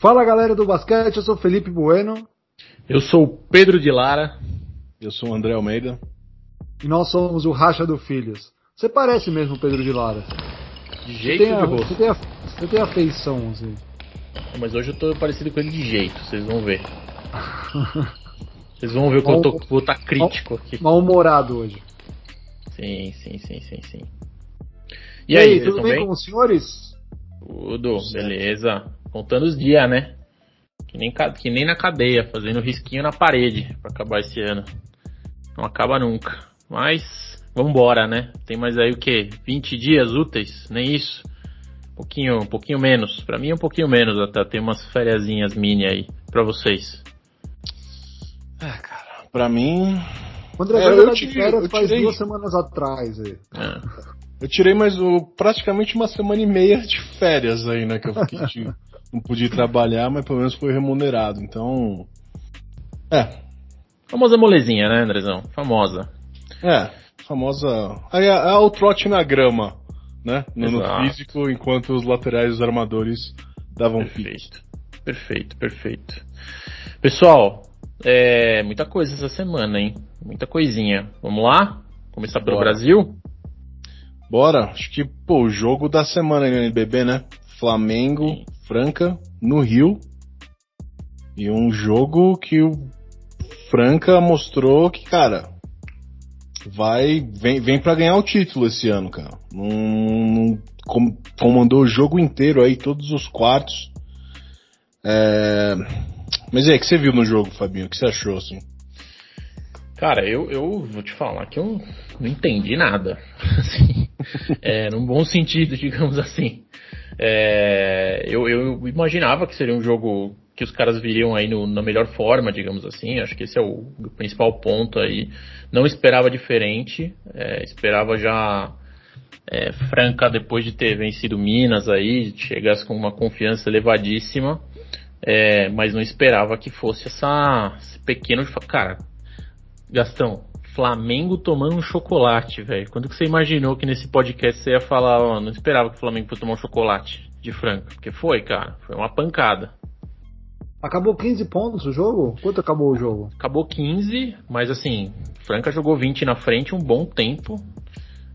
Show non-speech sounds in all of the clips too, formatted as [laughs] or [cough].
Fala galera do basquete, eu sou Felipe Bueno. Eu sou o Pedro de Lara. Eu sou o André Almeida. E nós somos o Racha do Filhos. Você parece mesmo o Pedro de Lara. De jeito você de a, rosto. Você tem, a, você tem a feição, assim. Mas hoje eu tô parecido com ele de jeito, vocês vão ver. Vocês vão ver que eu tô, vou estar tá crítico aqui. Mal-humorado hoje. Sim, sim, sim, sim, sim. E, e aí, tudo bem, bem com os senhores? Tudo, beleza. Contando os dias, né? Que nem, que nem na cadeia, fazendo risquinho na parede para acabar esse ano. Não acaba nunca. Mas, vambora, né? Tem mais aí o que? 20 dias úteis? Nem isso. Um pouquinho, um pouquinho menos. Para mim é um pouquinho menos até. Tem umas fériasinhas mini aí para vocês. Ah, cara, pra mim. O André é, eu, tirei, férias eu faz tirei... duas semanas atrás aí. É. Eu tirei mais o, praticamente uma semana e meia de férias aí, né? Que eu fiquei de, não podia trabalhar, mas pelo menos foi remunerado. Então. É. Famosa molezinha, né, Andrezão? Famosa. É, famosa. Aí é, é o trote na grama, né? No, no, físico, enquanto os laterais os armadores davam Perfeito. Perfeito, perfeito. Pessoal, é, muita coisa essa semana, hein? Muita coisinha. Vamos lá? Começar pelo Bora. Brasil? Bora. Acho que, pô, o jogo da semana aí no NBB, né? Flamengo, Sim. Franca, no Rio. E um jogo que o Franca mostrou que, cara, vai vem, vem para ganhar o título esse ano, cara. Não, comandou o jogo inteiro aí, todos os quartos. É, mas o que você viu no jogo, Fabinho? O que você achou, assim? Cara, eu, eu vou te falar que eu não entendi nada. [laughs] Assim, é, num bom sentido, [laughs] digamos assim. É, eu, eu imaginava que seria um jogo que os caras viriam aí no, na melhor forma, digamos assim. Acho que esse é o, o principal ponto aí. Não esperava diferente. É, esperava já é, Franca, depois de ter vencido Minas aí, chegasse com uma confiança elevadíssima. É, mas não esperava que fosse essa esse pequeno. Cara, Gastão, Flamengo tomando um chocolate, velho. Quando que você imaginou que nesse podcast você ia falar, ó, não esperava que o Flamengo fosse tomar um chocolate de frango? Porque foi, cara, foi uma pancada. Acabou 15 pontos o jogo? Quanto acabou o jogo? Acabou 15, mas assim, Franca jogou 20 na frente um bom tempo.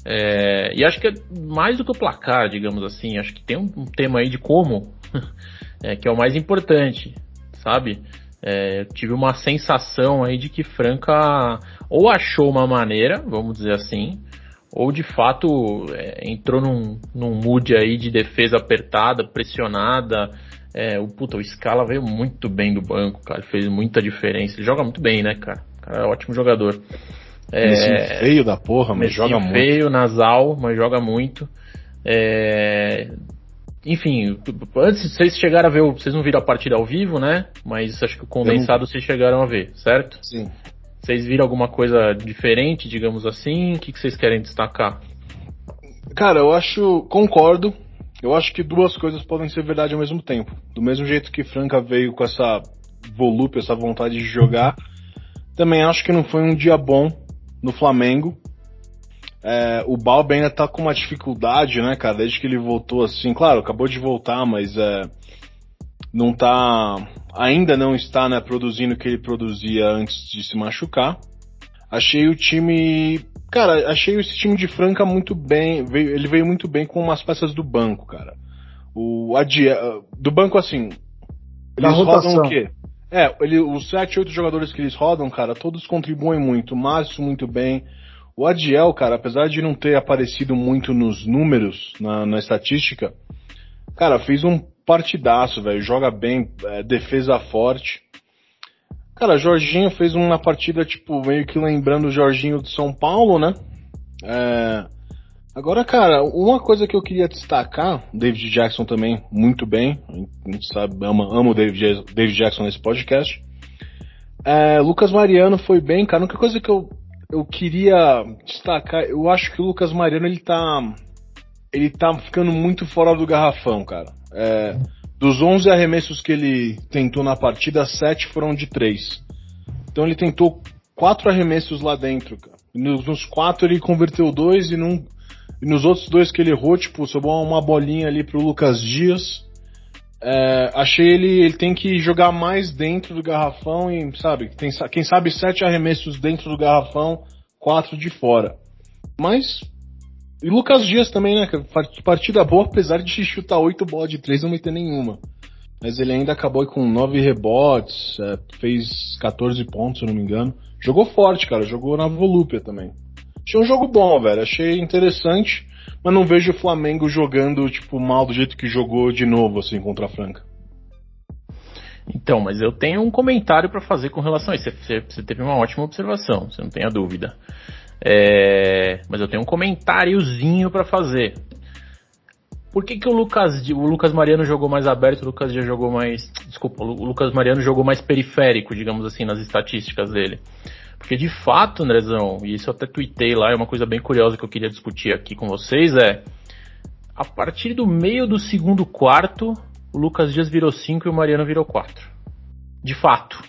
É, e acho que é mais do que o placar, digamos assim. Acho que tem um, um tema aí de como [laughs] é, que é o mais importante, sabe? É, tive uma sensação aí de que Franca ou achou uma maneira, vamos dizer assim, ou de fato é, entrou num, num mood aí de defesa apertada, pressionada. É, o puta, o Scala veio muito bem do banco, cara, fez muita diferença. Ele joga muito bem, né, cara? O cara é um ótimo jogador. É, feio da porra, mas joga muito. Feio, nasal, mas joga muito. É, enfim, antes vocês chegaram a ver, vocês não viram a partida ao vivo, né? Mas acho que o condensado não... vocês chegaram a ver, certo? Sim. Vocês viram alguma coisa diferente, digamos assim? O que, que vocês querem destacar? Cara, eu acho, concordo. Eu acho que duas coisas podem ser verdade ao mesmo tempo. Do mesmo jeito que Franca veio com essa volúpia, essa vontade de jogar, também acho que não foi um dia bom no Flamengo. É, o Balbi ainda tá com uma dificuldade, né, cara, desde que ele voltou assim. Claro, acabou de voltar, mas é, não tá. Ainda não está, né, produzindo o que ele produzia antes de se machucar. Achei o time. Cara, achei esse time de Franca muito bem. Veio, ele veio muito bem com umas peças do banco, cara. O Adia, do banco assim. Eles rodam o quê? É, ele, os 7, 8 jogadores que eles rodam, cara, todos contribuem muito. Márcio muito bem. O Adiel, cara, apesar de não ter aparecido muito nos números, na, na estatística, cara, fez um partidaço, velho. Joga bem, é, defesa forte. Cara, Jorginho fez uma partida, tipo, meio que lembrando o Jorginho de São Paulo, né? É... Agora, cara, uma coisa que eu queria destacar, David Jackson também, muito bem. A gente sabe, ama, o David, David Jackson nesse podcast. É, Lucas Mariano foi bem, cara. A única coisa que eu eu queria destacar, eu acho que o Lucas Mariano ele tá ele tá ficando muito fora do garrafão, cara. É, dos 11 arremessos que ele tentou na partida, 7 foram de 3. Então ele tentou 4 arremessos lá dentro, cara. Nos, nos 4 ele converteu 2 e, e nos outros dois que ele errou, tipo, sobrou uma bolinha ali pro Lucas Dias. É, achei ele, ele tem que jogar mais dentro do garrafão e, sabe, tem, quem sabe sete arremessos dentro do garrafão, quatro de fora. Mas. E Lucas Dias também, né? Partida boa, apesar de chutar oito bolas de três não meter nenhuma. Mas ele ainda acabou com nove rebotes, é, fez 14 pontos, se não me engano. Jogou forte, cara, jogou na volúpia também. Achei um jogo bom, velho. Achei interessante, mas não vejo o Flamengo jogando, tipo, mal do jeito que jogou de novo, assim, contra a Franca. Então, mas eu tenho um comentário para fazer com relação a isso. Você, você, teve uma ótima observação, você não tem a dúvida. É, mas eu tenho um comentáriozinho para fazer. Por que, que o Lucas, o Lucas Mariano jogou mais aberto, o Lucas já jogou mais. Desculpa, o Lucas Mariano jogou mais periférico, digamos assim, nas estatísticas dele? Porque de fato, Andrezão, e isso eu até tuitei lá, é uma coisa bem curiosa que eu queria discutir aqui com vocês, é a partir do meio do segundo quarto, o Lucas Dias virou 5 e o Mariano virou 4. De fato.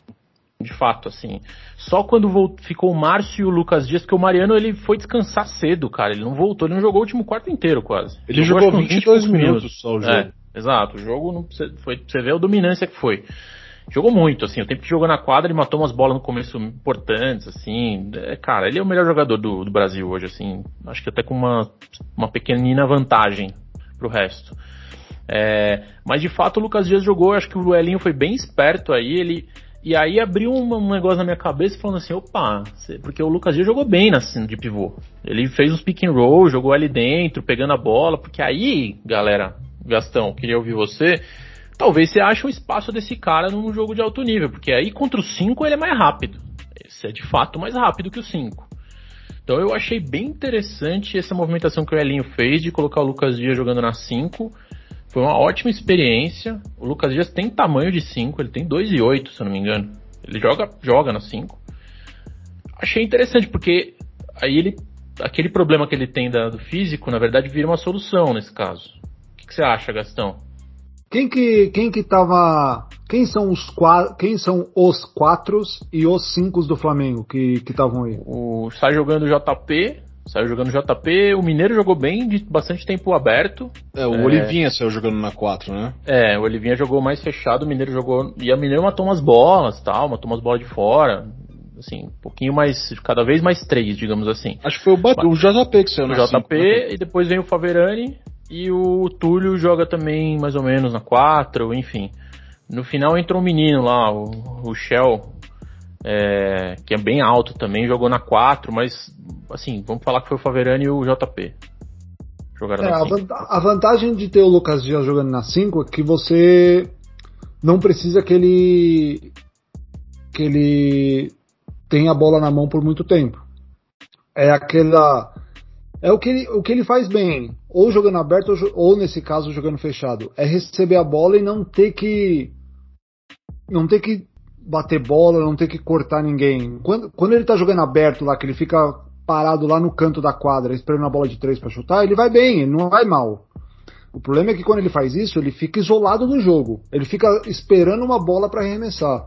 De fato, assim. Só quando voltou, ficou o Márcio e o Lucas Dias, porque o Mariano ele foi descansar cedo, cara. Ele não voltou, ele não jogou o último quarto inteiro quase. Ele jogou, jogou 22 minutos, minutos só o jogo. É, exato, o jogo não, foi, você vê a dominância que foi. Jogou muito, assim, o tempo que jogou na quadra, ele matou umas bolas no começo importantes, assim. É, cara, ele é o melhor jogador do, do Brasil hoje, assim. Acho que até com uma, uma pequenina vantagem pro resto. É, mas de fato o Lucas Dias jogou, acho que o Elinho foi bem esperto aí, ele. E aí abriu um, um, negócio na minha cabeça falando assim, opa, porque o Lucas Dias jogou bem cena de pivô. Ele fez uns pick and roll, jogou ali dentro, pegando a bola, porque aí, galera, Gastão, queria ouvir você talvez você ache o espaço desse cara num jogo de alto nível, porque aí contra o 5 ele é mais rápido. Esse é de fato mais rápido que o 5. Então eu achei bem interessante essa movimentação que o Elinho fez de colocar o Lucas Dias jogando na 5. Foi uma ótima experiência. O Lucas Dias tem tamanho de 5, ele tem 2,8, se eu não me engano. Ele joga, joga na 5. Achei interessante porque aí ele aquele problema que ele tem da, do físico, na verdade, vira uma solução nesse caso. O que, que você acha, Gastão? Quem que quem que tava quem são os quem são os quatro e os cinco do Flamengo que estavam aí? O sai jogando JP, saiu jogando JP, o Mineiro jogou bem de bastante tempo aberto. É, o é... Olivinha saiu jogando na 4, né? É, o Olivinha jogou mais fechado, o Mineiro jogou e o Mineiro matou umas bolas, tal, matou umas bolas de fora. Assim, um pouquinho mais, cada vez mais três, digamos assim. Acho que foi o, Badu, o JP que saiu na O JP cinco, né? e depois vem o Faverani e o Túlio joga também mais ou menos na 4, enfim. No final entrou um menino lá, o, o Shell, é, que é bem alto também, jogou na 4, mas assim, vamos falar que foi o Faverani e o JP. Jogaram é, a, a, vantagem de ter o Lucas Dias jogando na 5 é que você não precisa que ele que ele tenha a bola na mão por muito tempo. É aquela é o que ele, o que ele faz bem, ou jogando aberto, ou, nesse caso jogando fechado. É receber a bola e não ter que. Não ter que bater bola, não ter que cortar ninguém. Quando, quando ele tá jogando aberto lá, que ele fica parado lá no canto da quadra, esperando a bola de três para chutar, ele vai bem, ele não vai mal. O problema é que quando ele faz isso, ele fica isolado do jogo. Ele fica esperando uma bola para arremessar.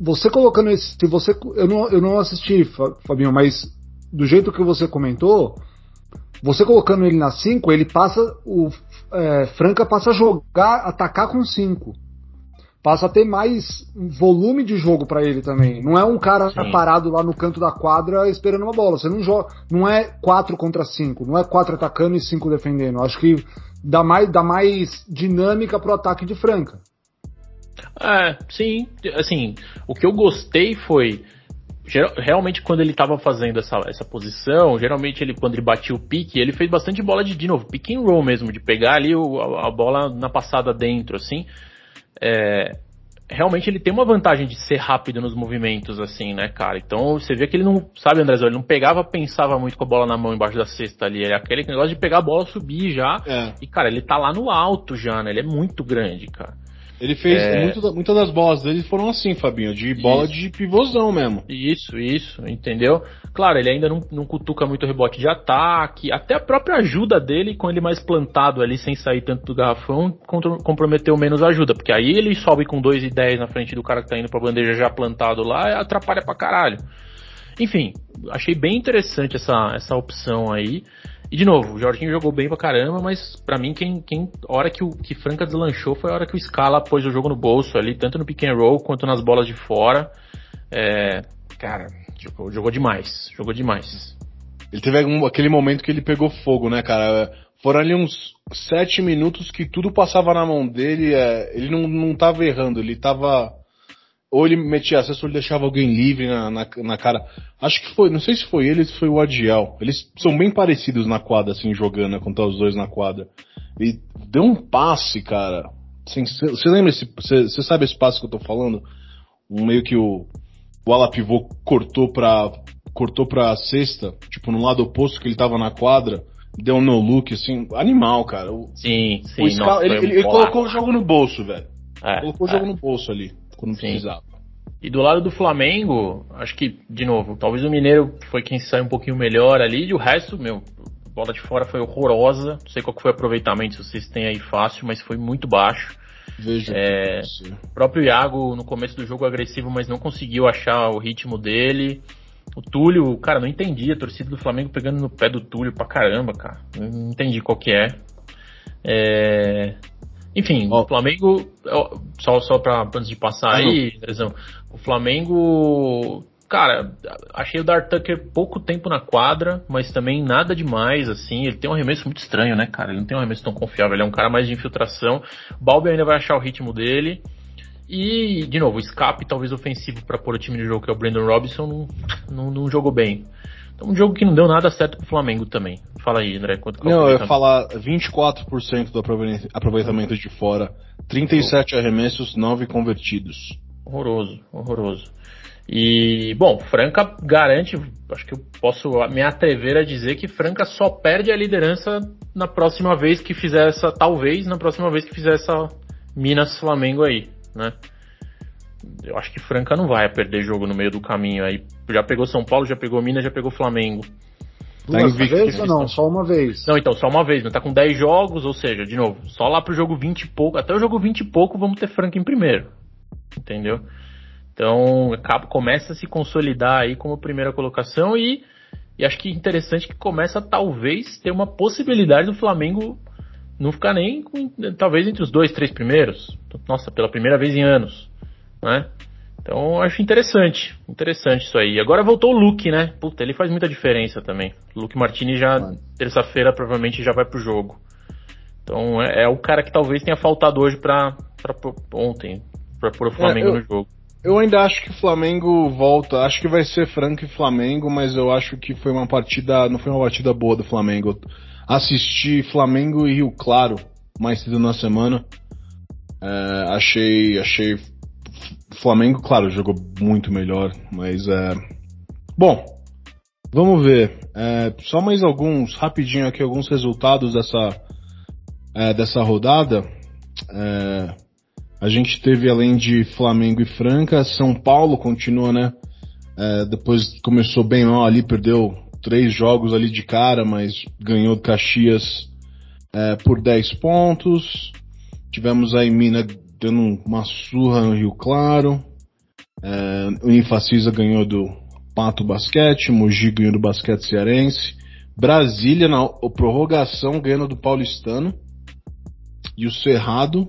Você colocando esse. Se você, eu, não, eu não assisti, Fabinho, mas do jeito que você comentou, você colocando ele na 5, ele passa. O é, Franca passa a jogar, atacar com 5. Passa a ter mais volume de jogo para ele também. Não é um cara Sim. parado lá no canto da quadra esperando uma bola. Você não joga. Não é 4 contra 5. Não é 4 atacando e 5 defendendo. Acho que dá mais, dá mais dinâmica pro ataque de Franca. É, sim. Assim, o que eu gostei foi realmente quando ele estava fazendo essa, essa posição, geralmente ele quando ele batia o pique, ele fez bastante bola de, de novo, pick and roll mesmo, de pegar ali o, a, a, bola na passada dentro, assim. É, realmente ele tem uma vantagem de ser rápido nos movimentos, assim, né, cara? Então você vê que ele não, sabe, André, ele não pegava, pensava muito com a bola na mão embaixo da cesta ali. É aquele negócio de pegar a bola, subir já. É. E, cara, ele tá lá no alto já, né? Ele é muito grande, cara. Ele fez. É... Muitas das bolas dele foram assim, Fabinho, de bola isso. de pivôzão mesmo. Isso, isso, entendeu? Claro, ele ainda não, não cutuca muito rebote de ataque. Até a própria ajuda dele, com ele mais plantado ali, sem sair tanto do garrafão, comprometeu menos ajuda. Porque aí ele sobe com 2 e 10 na frente do cara que tá indo pra bandeja já plantado lá, atrapalha pra caralho. Enfim, achei bem interessante essa, essa opção aí. E de novo, o Jorginho jogou bem pra caramba, mas para mim, quem, quem, a hora que o que Franca deslanchou foi a hora que o Scala pôs o jogo no bolso ali, tanto no pick and roll quanto nas bolas de fora. É, cara, jogou, jogou demais, jogou demais. Ele teve aquele momento que ele pegou fogo, né, cara? Foram ali uns sete minutos que tudo passava na mão dele, é, ele não, não tava errando, ele tava ou ele metia acesso ou ele deixava alguém livre na, na, na, cara. Acho que foi, não sei se foi ele ou se foi o Adiel. Eles são bem parecidos na quadra, assim, jogando, né, contra os dois na quadra. E deu um passe, cara. Você assim, lembra esse. Você sabe esse passe que eu tô falando? Um meio que o, o ala pivô cortou pra, cortou pra sexta, tipo, no lado oposto que ele tava na quadra. Deu um no look, assim, animal, cara. O, sim, sim. O Scal, ele, ele, ele colocou o jogo no bolso, velho. É, colocou é. o jogo no bolso ali quando Sim. precisava. E do lado do Flamengo, acho que, de novo, talvez o Mineiro foi quem saiu um pouquinho melhor ali, e o resto, meu, bola de fora foi horrorosa. Não sei qual foi o aproveitamento, se vocês têm aí fácil, mas foi muito baixo. Veja. É, o próprio Iago, no começo do jogo, agressivo, mas não conseguiu achar o ritmo dele. O Túlio, cara, não entendi. A torcida do Flamengo pegando no pé do Túlio pra caramba, cara. Não entendi qual que é. é... Enfim, oh. o Flamengo, só, só pra, antes de passar aí, Drezão, o Flamengo, cara, achei o Dart Tucker pouco tempo na quadra, mas também nada demais, assim, ele tem um arremesso muito estranho, né, cara, ele não tem um arremesso tão confiável, ele é um cara mais de infiltração, o Balbi ainda vai achar o ritmo dele, e, de novo, o escape talvez ofensivo para pôr o time no jogo, que é o Brandon Robinson, não, não, não jogou bem. Então, um jogo que não deu nada certo pro Flamengo também. Fala aí, André, quanto que Não, eu ia falar 24% do aproveitamento de fora, 37 arremessos, 9 convertidos. Horroroso, horroroso. E, bom, Franca garante, acho que eu posso me atrever a dizer que Franca só perde a liderança na próxima vez que fizer essa, talvez na próxima vez que fizer essa Minas Flamengo aí, né? Eu acho que Franca não vai perder jogo no meio do caminho. Aí já pegou São Paulo, já pegou Minas, já pegou Flamengo. Tá Duas vezes ou não? Só uma vez? Não, então, só uma vez. Não tá com 10 jogos, ou seja, de novo, só lá pro jogo 20 e pouco. Até o jogo 20 e pouco vamos ter Franca em primeiro. Entendeu? Então, começa a se consolidar aí como primeira colocação e, e acho que interessante que começa talvez ter uma possibilidade do Flamengo não ficar nem com, talvez entre os dois, três primeiros. Nossa, pela primeira vez em anos né? Então acho interessante, interessante isso aí. Agora voltou o Luke, né? Puta, ele faz muita diferença também. Luke Martini já terça-feira provavelmente já vai pro jogo. Então é, é, o cara que talvez tenha faltado hoje para ontem para pôr o Flamengo é, eu, no jogo. Eu ainda acho que o Flamengo volta. Acho que vai ser Franco e Flamengo, mas eu acho que foi uma partida, não foi uma partida boa do Flamengo. Assisti Flamengo e Rio Claro mais cedo na semana. É, achei, achei Flamengo, claro, jogou muito melhor, mas é. Bom, vamos ver. É, só mais alguns, rapidinho aqui, alguns resultados dessa, é, dessa rodada. É, a gente teve, além de Flamengo e Franca, São Paulo continua, né? É, depois começou bem mal ali, perdeu três jogos ali de cara, mas ganhou Caxias é, por 10 pontos. Tivemos aí Mina dando uma surra no Rio Claro. É, o Infacisa ganhou do Pato Basquete, Mogi ganhou do Basquete Cearense. Brasília, na prorrogação, ganhando do Paulistano. E o Cerrado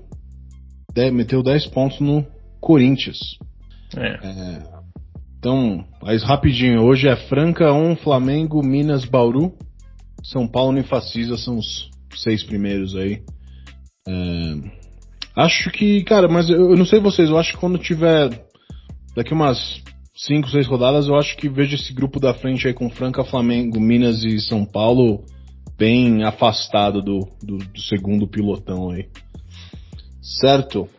de, meteu 10 pontos no Corinthians. É. É, então, mas rapidinho, hoje é Franca 1, Flamengo, Minas, Bauru, São Paulo e Facisa são os seis primeiros aí. É, Acho que, cara, mas eu, eu não sei vocês, eu acho que quando tiver daqui umas 5, 6 rodadas, eu acho que vejo esse grupo da frente aí com Franca, Flamengo, Minas e São Paulo bem afastado do, do, do segundo pilotão aí. Certo?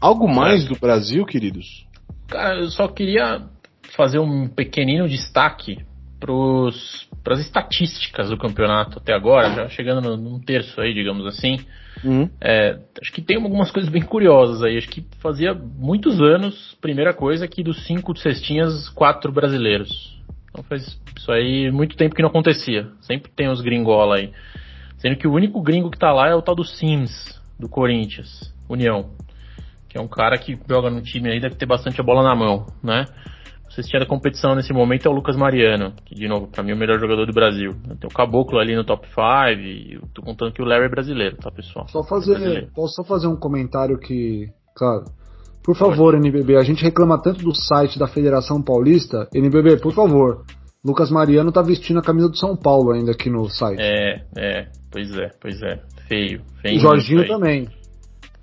Algo mais do Brasil, queridos? Cara, eu só queria fazer um pequenino destaque para as estatísticas do campeonato até agora, já chegando num terço aí, digamos assim. Uhum. É, acho que tem algumas coisas bem curiosas aí. Acho que fazia muitos anos, primeira coisa, que dos cinco cestinhas, quatro brasileiros. Então faz isso aí muito tempo que não acontecia. Sempre tem os gringola aí. Sendo que o único gringo que tá lá é o tal do Sims, do Corinthians, União. Que é um cara que joga no time aí, deve ter bastante a bola na mão, né? Assistindo a competição nesse momento é o Lucas Mariano, que de novo, para mim é o melhor jogador do Brasil. Tem o Caboclo ali no top 5 e eu tô contando que o Larry é brasileiro, tá pessoal? Só fazer, posso só fazer um comentário que, claro, por favor, NBB, a gente reclama tanto do site da Federação Paulista. NBB, por favor. Lucas Mariano tá vestindo a camisa do São Paulo ainda aqui no site. É, é, pois é, pois é. Feio, feio. O Jorginho também.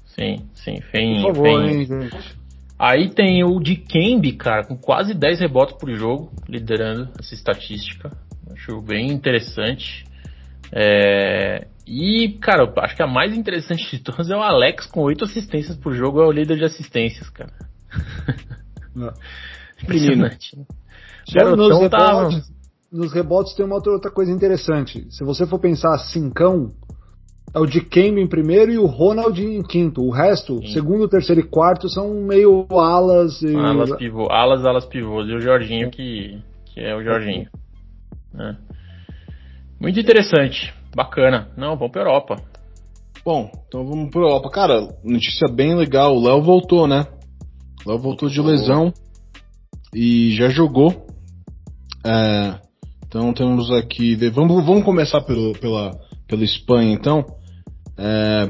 Sim, sim, feio. Por favor, hein, gente. Aí tem o de Kembe, cara, com quase 10 rebotes por jogo, liderando essa estatística. Acho bem interessante. É... E, cara, acho que a mais interessante de todas é o Alex com 8 assistências por jogo, é o líder de assistências, cara. [laughs] Impressionante. Né? nos, rebotes, nos rebotes tem uma outra coisa interessante. Se você for pensar cincão, é o de Kembe em primeiro e o Ronald em quinto. O resto, Sim. segundo, terceiro e quarto, são meio alas e... Alas, pivô, alas, alas pivôs. E o Jorginho que, que é o Jorginho. É. Muito interessante. Bacana. Não, vamos pra Europa. Bom, então vamos pra Europa. Cara, notícia bem legal. O Léo voltou, né? O Léo voltou de lesão e já jogou. É, então temos aqui. Vamos, vamos começar pelo, pela, pela Espanha, então. É,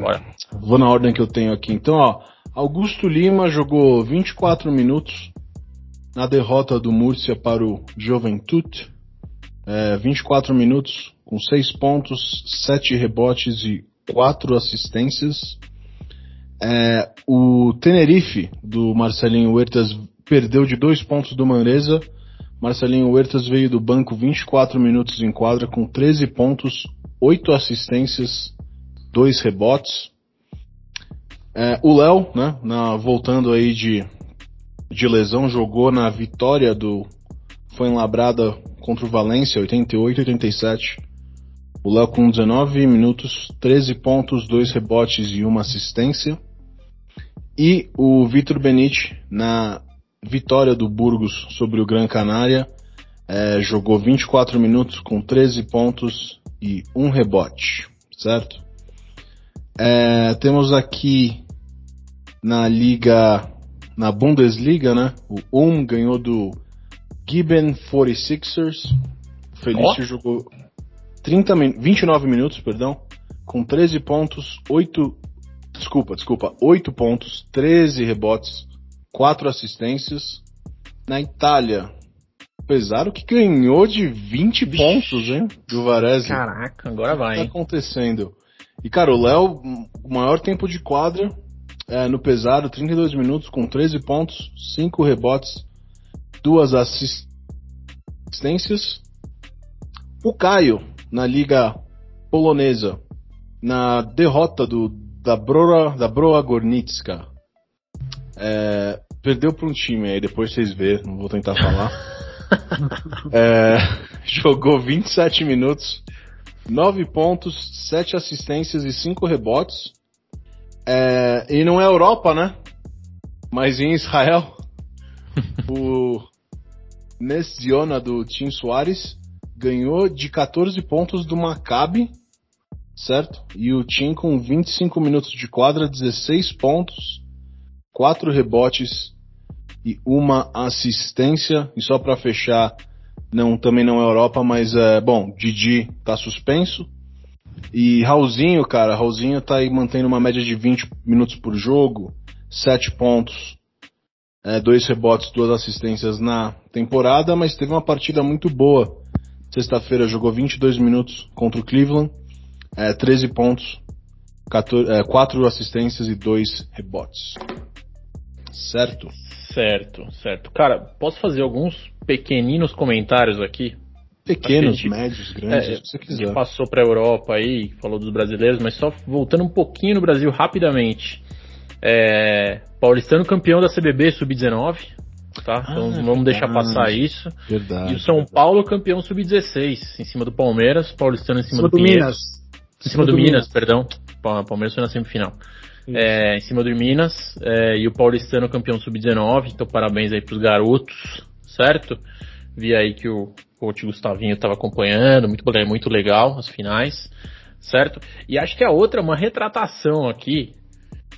vou na ordem que eu tenho aqui. Então, ó, Augusto Lima jogou 24 minutos na derrota do Múrcia para o Juventude. É, 24 minutos com 6 pontos, 7 rebotes e 4 assistências. É, o Tenerife do Marcelinho Huertas perdeu de 2 pontos do Manresa. Marcelinho Huertas veio do banco 24 minutos em quadra com 13 pontos, 8 assistências, 2 rebotes. É, o Léo, né, na, voltando aí de, de lesão, jogou na vitória do foi Labrada contra o Valência, 88-87. O Léo com 19 minutos, 13 pontos, 2 rebotes e uma assistência. E o Vitor Benite na vitória do Burgos sobre o Gran Canária, é, jogou 24 minutos com 13 pontos e um rebote, certo? É, temos aqui na liga, na Bundesliga, né? O Um ganhou do Giben 46ers. O Felício oh. jogou 30, 29 minutos, perdão, com 13 pontos, 8 desculpa, desculpa, 8 pontos, 13 rebotes, 4 assistências. Na Itália, Pesaro que ganhou de 20 Vixe. pontos, hein? Do Varese. Caraca, agora vai. O que tá acontecendo? E, cara, o Léo, o maior tempo de quadra é, no Pesaro, 32 minutos, com 13 pontos, 5 rebotes, 2 assistências. O Caio, na Liga Polonesa, na derrota do, da, Broa, da Broa Gornicka, é, perdeu para um time aí, depois vocês vê, não vou tentar falar. [laughs] é, [laughs] jogou 27 minutos, 9 pontos, 7 assistências e 5 rebotes. É, e não é Europa, né? Mas em Israel, [laughs] o Nesziona do Tim Soares ganhou de 14 pontos do Maccabi, certo? E o Tim com 25 minutos de quadra, 16 pontos, 4 rebotes e uma assistência. E só para fechar, não também não é Europa, mas é bom. Didi tá suspenso. E Raulzinho, cara, Raulzinho tá aí mantendo uma média de 20 minutos por jogo, 7 pontos, é, dois rebotes, duas assistências na temporada, mas teve uma partida muito boa. Sexta-feira jogou 22 minutos contra o Cleveland, é, 13 pontos, 14, é, 4 assistências e 2 rebotes. Certo? Certo, certo. Cara, posso fazer alguns pequeninos comentários aqui? Pequenos, gente, médios, grandes, é, se você quiser. passou para a Europa aí, falou dos brasileiros, mas só voltando um pouquinho no Brasil rapidamente. É, Paulistano campeão da CBB sub-19, tá? Então ah, vamos deixar passar isso. Verdade. E o São verdade. Paulo campeão sub-16, em cima do Palmeiras, Paulistano em cima, cima do, do Minas. Em cima, do, do Minas, Minas, perdão. Palmeiras foi na semifinal é, em cima do Minas, é, e o Paulistano campeão sub-19, então parabéns aí pros garotos, certo? Vi aí que o coach Gustavinho estava acompanhando, muito, muito legal as finais, certo? E acho que a outra, uma retratação aqui,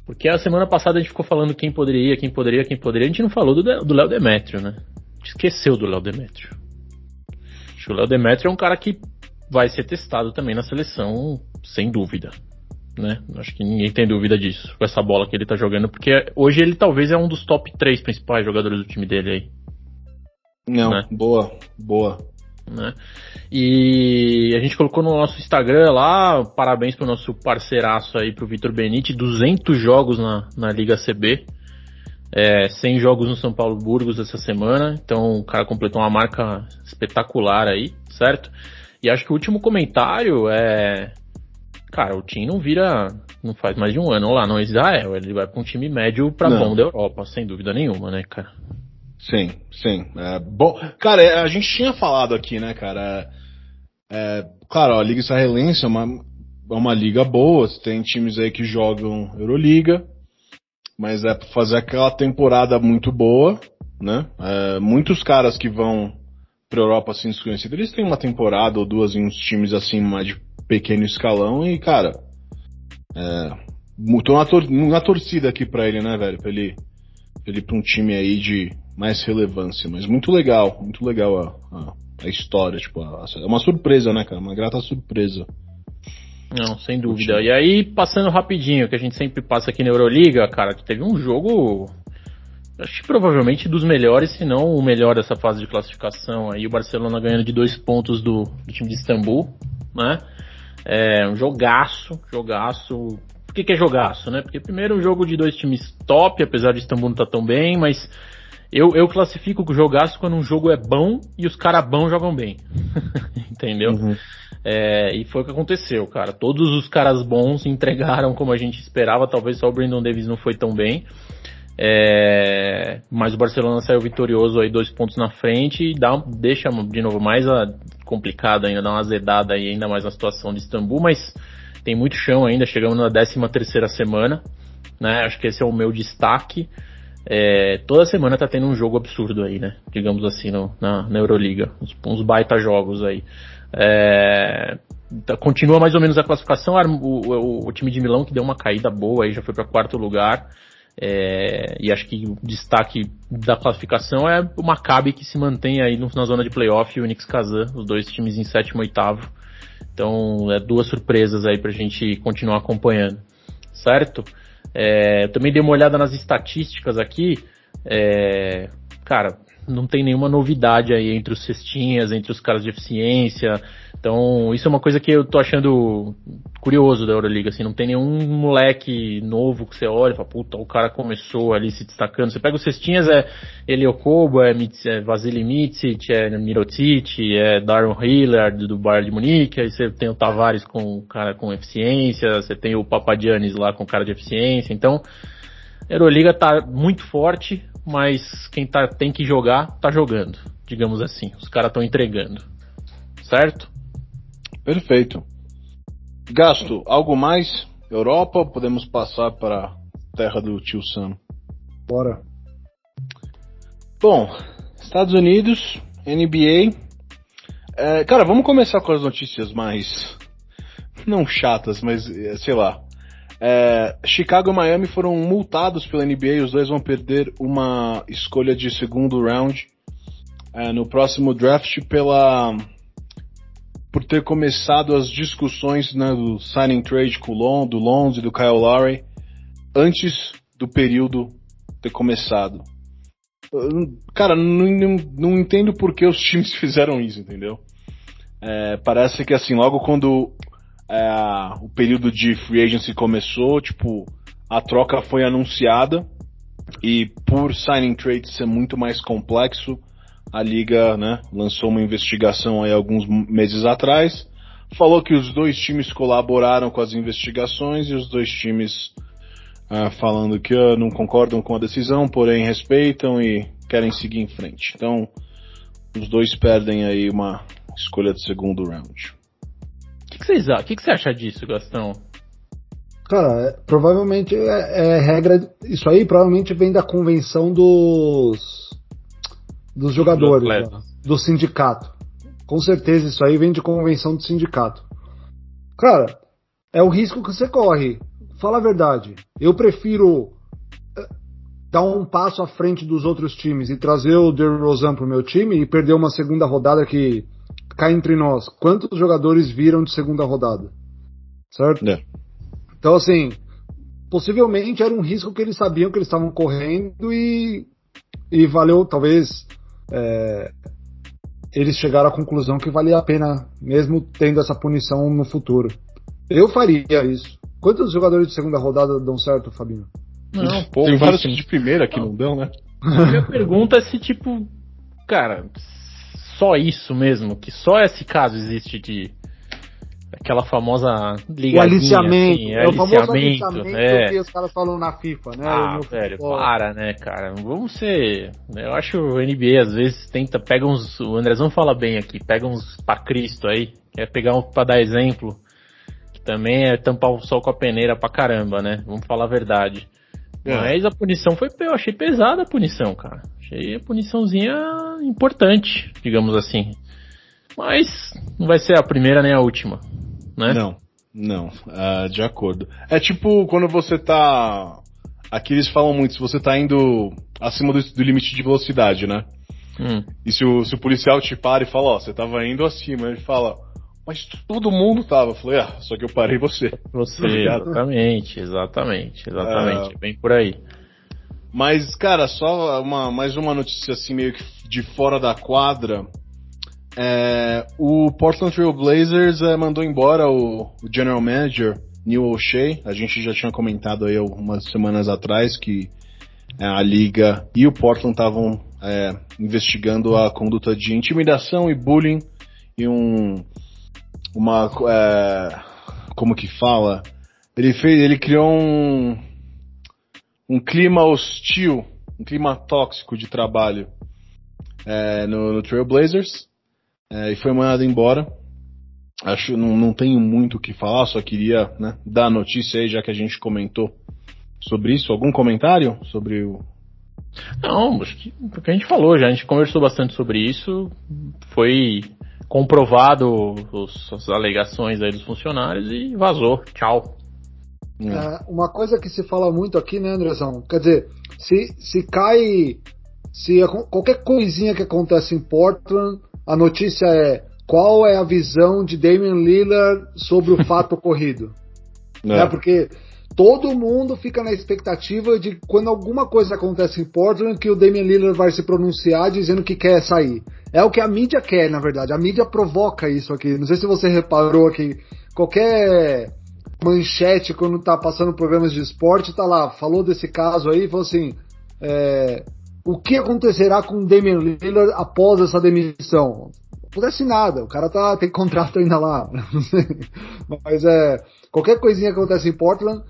porque a semana passada a gente ficou falando quem poderia, quem poderia, quem poderia, a gente não falou do Léo Demetrio, né? A esqueceu do Léo Demetrio. Acho que o Léo Demetrio é um cara que vai ser testado também na seleção, sem dúvida. Né? Acho que ninguém tem dúvida disso, com essa bola que ele tá jogando, porque hoje ele talvez é um dos top 3 principais jogadores do time dele aí. Não, né? boa, boa. Né? E a gente colocou no nosso Instagram lá, parabéns pro nosso parceiraço aí, pro Vitor Benite, 200 jogos na, na Liga CB, é, 100 jogos no São Paulo Burgos essa semana, então o cara completou uma marca espetacular aí, certo? E acho que o último comentário é. Cara, o time não vira. Não faz mais de um ano lá no Israel. Ele vai pra um time médio não. bom da Europa, sem dúvida nenhuma, né, cara? Sim, sim. É, bom, cara, é, a gente tinha falado aqui, né, cara? É, claro, a Liga Israelense é uma, é uma liga boa, tem times aí que jogam Euroliga, mas é pra fazer aquela temporada muito boa, né? É, muitos caras que vão pra Europa assim desconhecidos, eles têm uma temporada ou duas em uns times assim mais de pequeno escalão e, cara, é, tô na, tor na torcida aqui pra ele, né, velho? Pra ele, pra ele ir pra um time aí de mais relevância. Mas muito legal, muito legal a, a, a história. Tipo, a, é uma surpresa, né, cara? Uma grata surpresa. Não, sem dúvida. E aí, passando rapidinho, que a gente sempre passa aqui na Euroliga, cara, teve um jogo. Acho que provavelmente dos melhores, se não o melhor dessa fase de classificação. Aí o Barcelona ganhando de dois pontos do, do time de Istambul, né? É um jogaço, jogaço. Por que, que é jogaço, né? Porque primeiro um jogo de dois times top, apesar de Istambul não estar tá tão bem, mas eu, eu classifico o jogaço quando um jogo é bom e os caras bons jogam bem. [laughs] Entendeu? Uhum. É, e foi o que aconteceu, cara. Todos os caras bons entregaram como a gente esperava. Talvez só o Brandon Davis não foi tão bem. É, mas o Barcelona saiu vitorioso aí, dois pontos na frente e dá, deixa de novo mais a, complicado ainda, dá uma azedada aí ainda mais na situação de Istambul, mas tem muito chão ainda, chegamos na 13 terceira semana, né? Acho que esse é o meu destaque. É, toda semana tá tendo um jogo absurdo aí, né? Digamos assim, no, na, na Euroliga. Uns, uns baita jogos aí. É, tá, continua mais ou menos a classificação. O, o, o, time de Milão que deu uma caída boa aí, já foi para quarto lugar. É, e acho que o destaque da classificação é o Maccabi que se mantém aí na zona de playoff e o Knicks Kazan, os dois times em sétimo e oitavo. Então, é duas surpresas aí pra gente continuar acompanhando. Certo? É, eu também dei uma olhada nas estatísticas aqui. É, cara, não tem nenhuma novidade aí entre os cestinhas, entre os caras de eficiência. Então, isso é uma coisa que eu tô achando curioso da Euroliga, assim, não tem nenhum moleque novo que você olha e fala, puta, o cara começou ali se destacando. Você pega os cestinhas, é Eliokobo, é, é Vasily Mitsic, é Mirotic, é Darren Hillard do Bayern de Munique, aí você tem o Tavares com cara com eficiência, você tem o Papadianis lá com cara de eficiência, então a Euroliga tá muito forte, mas quem tá, tem que jogar, tá jogando, digamos assim. Os caras estão entregando. Certo? Perfeito. Gasto, algo mais? Europa? Podemos passar para terra do tio Sam? Bora. Bom, Estados Unidos, NBA. É, cara, vamos começar com as notícias mais. Não chatas, mas é, sei lá. É, Chicago e Miami foram multados pela NBA os dois vão perder uma escolha de segundo round é, no próximo draft pela por ter começado as discussões né, do signing trade com o Lon, do Lonzo e do Kyle Lowry antes do período ter começado. Cara, não, não, não entendo por que os [laughs] times fizeram isso, entendeu? É, parece que assim, logo quando é, o período de free agency começou, tipo, a troca foi anunciada e por signing trade ser muito mais complexo, a liga, né, lançou uma investigação aí alguns meses atrás, falou que os dois times colaboraram com as investigações e os dois times uh, falando que uh, não concordam com a decisão, porém respeitam e querem seguir em frente. Então, os dois perdem aí uma escolha de segundo round. O que, que, vocês, que, que você acha disso, Gastão? Cara, é, provavelmente é, é regra. Isso aí provavelmente vem da convenção dos dos jogadores, do, do sindicato. Com certeza isso aí vem de convenção do sindicato. Cara, é o risco que você corre. Fala a verdade. Eu prefiro. Eh, dar um passo à frente dos outros times e trazer o DeRozan pro meu time e perder uma segunda rodada que cai entre nós. Quantos jogadores viram de segunda rodada? Certo? É. Então, assim, possivelmente era um risco que eles sabiam que eles estavam correndo e, e valeu, talvez, é, eles chegaram à conclusão que valia a pena, mesmo tendo essa punição no futuro. Eu faria isso. Quantos jogadores de segunda rodada dão certo, Fabinho? Não, pouco. Tem vários de primeira que não, não dão, né? A minha pergunta é se, tipo, cara, só isso mesmo, que só esse caso existe de aquela famosa liga. O aliciamento. Assim, é, o famoso aliciamento é. que os caras falam na FIFA, né? Ah, velho, para, né, cara? Vamos ser. Eu acho o NBA às vezes tenta, pega uns. O Andrezão fala bem aqui, pega uns pra Cristo aí, quer pegar um pra dar exemplo. Que também é tampar o sol com a peneira pra caramba, né? Vamos falar a verdade. É. Mas a punição foi, eu achei pesada a punição, cara. Achei a puniçãozinha importante, digamos assim. Mas não vai ser a primeira nem a última, né? Não, não, uh, de acordo. É tipo quando você tá. Aqui eles falam muito, se você tá indo acima do, do limite de velocidade, né? Hum. E se o, se o policial te para e fala, ó, você tava indo acima, ele fala, mas todo mundo tava. Eu falei, ah, só que eu parei você. Você, [laughs] exatamente, exatamente, exatamente. É... Bem por aí. Mas, cara, só uma, mais uma notícia assim, meio que de fora da quadra. É, o Portland Trail Blazers é, mandou embora o, o, General Manager, Neil O'Shea. A gente já tinha comentado aí algumas semanas atrás que é, a Liga e o Portland estavam é, investigando a conduta de intimidação e bullying e um uma é, como que fala? Ele fez, ele criou um um clima hostil, um clima tóxico de trabalho é, no, no Trailblazers é, e foi mandado embora. Acho não, não tenho muito o que falar, só queria né, dar a notícia aí, já que a gente comentou sobre isso. Algum comentário sobre o. Não, acho que o que a gente falou já, a gente conversou bastante sobre isso. Foi comprovado os, as alegações aí dos funcionários e vazou. Tchau. É, uma coisa que se fala muito aqui, né, Andrezão? Quer dizer, se, se cai. Se qualquer coisinha que acontece em Portland, a notícia é qual é a visão de Damian Lillard sobre o fato [laughs] ocorrido. É. é. Porque todo mundo fica na expectativa de quando alguma coisa acontece em Portland que o Damian Lillard vai se pronunciar dizendo que quer sair. É o que a mídia quer, na verdade. A mídia provoca isso aqui. Não sei se você reparou que qualquer manchete quando tá passando programas de esporte tá lá, falou desse caso aí, falou assim, é, o que acontecerá com o Damian Lillard após essa demissão? Não acontece nada, o cara tá, tem contrato ainda lá. [laughs] Mas é, qualquer coisinha que acontece em Portland,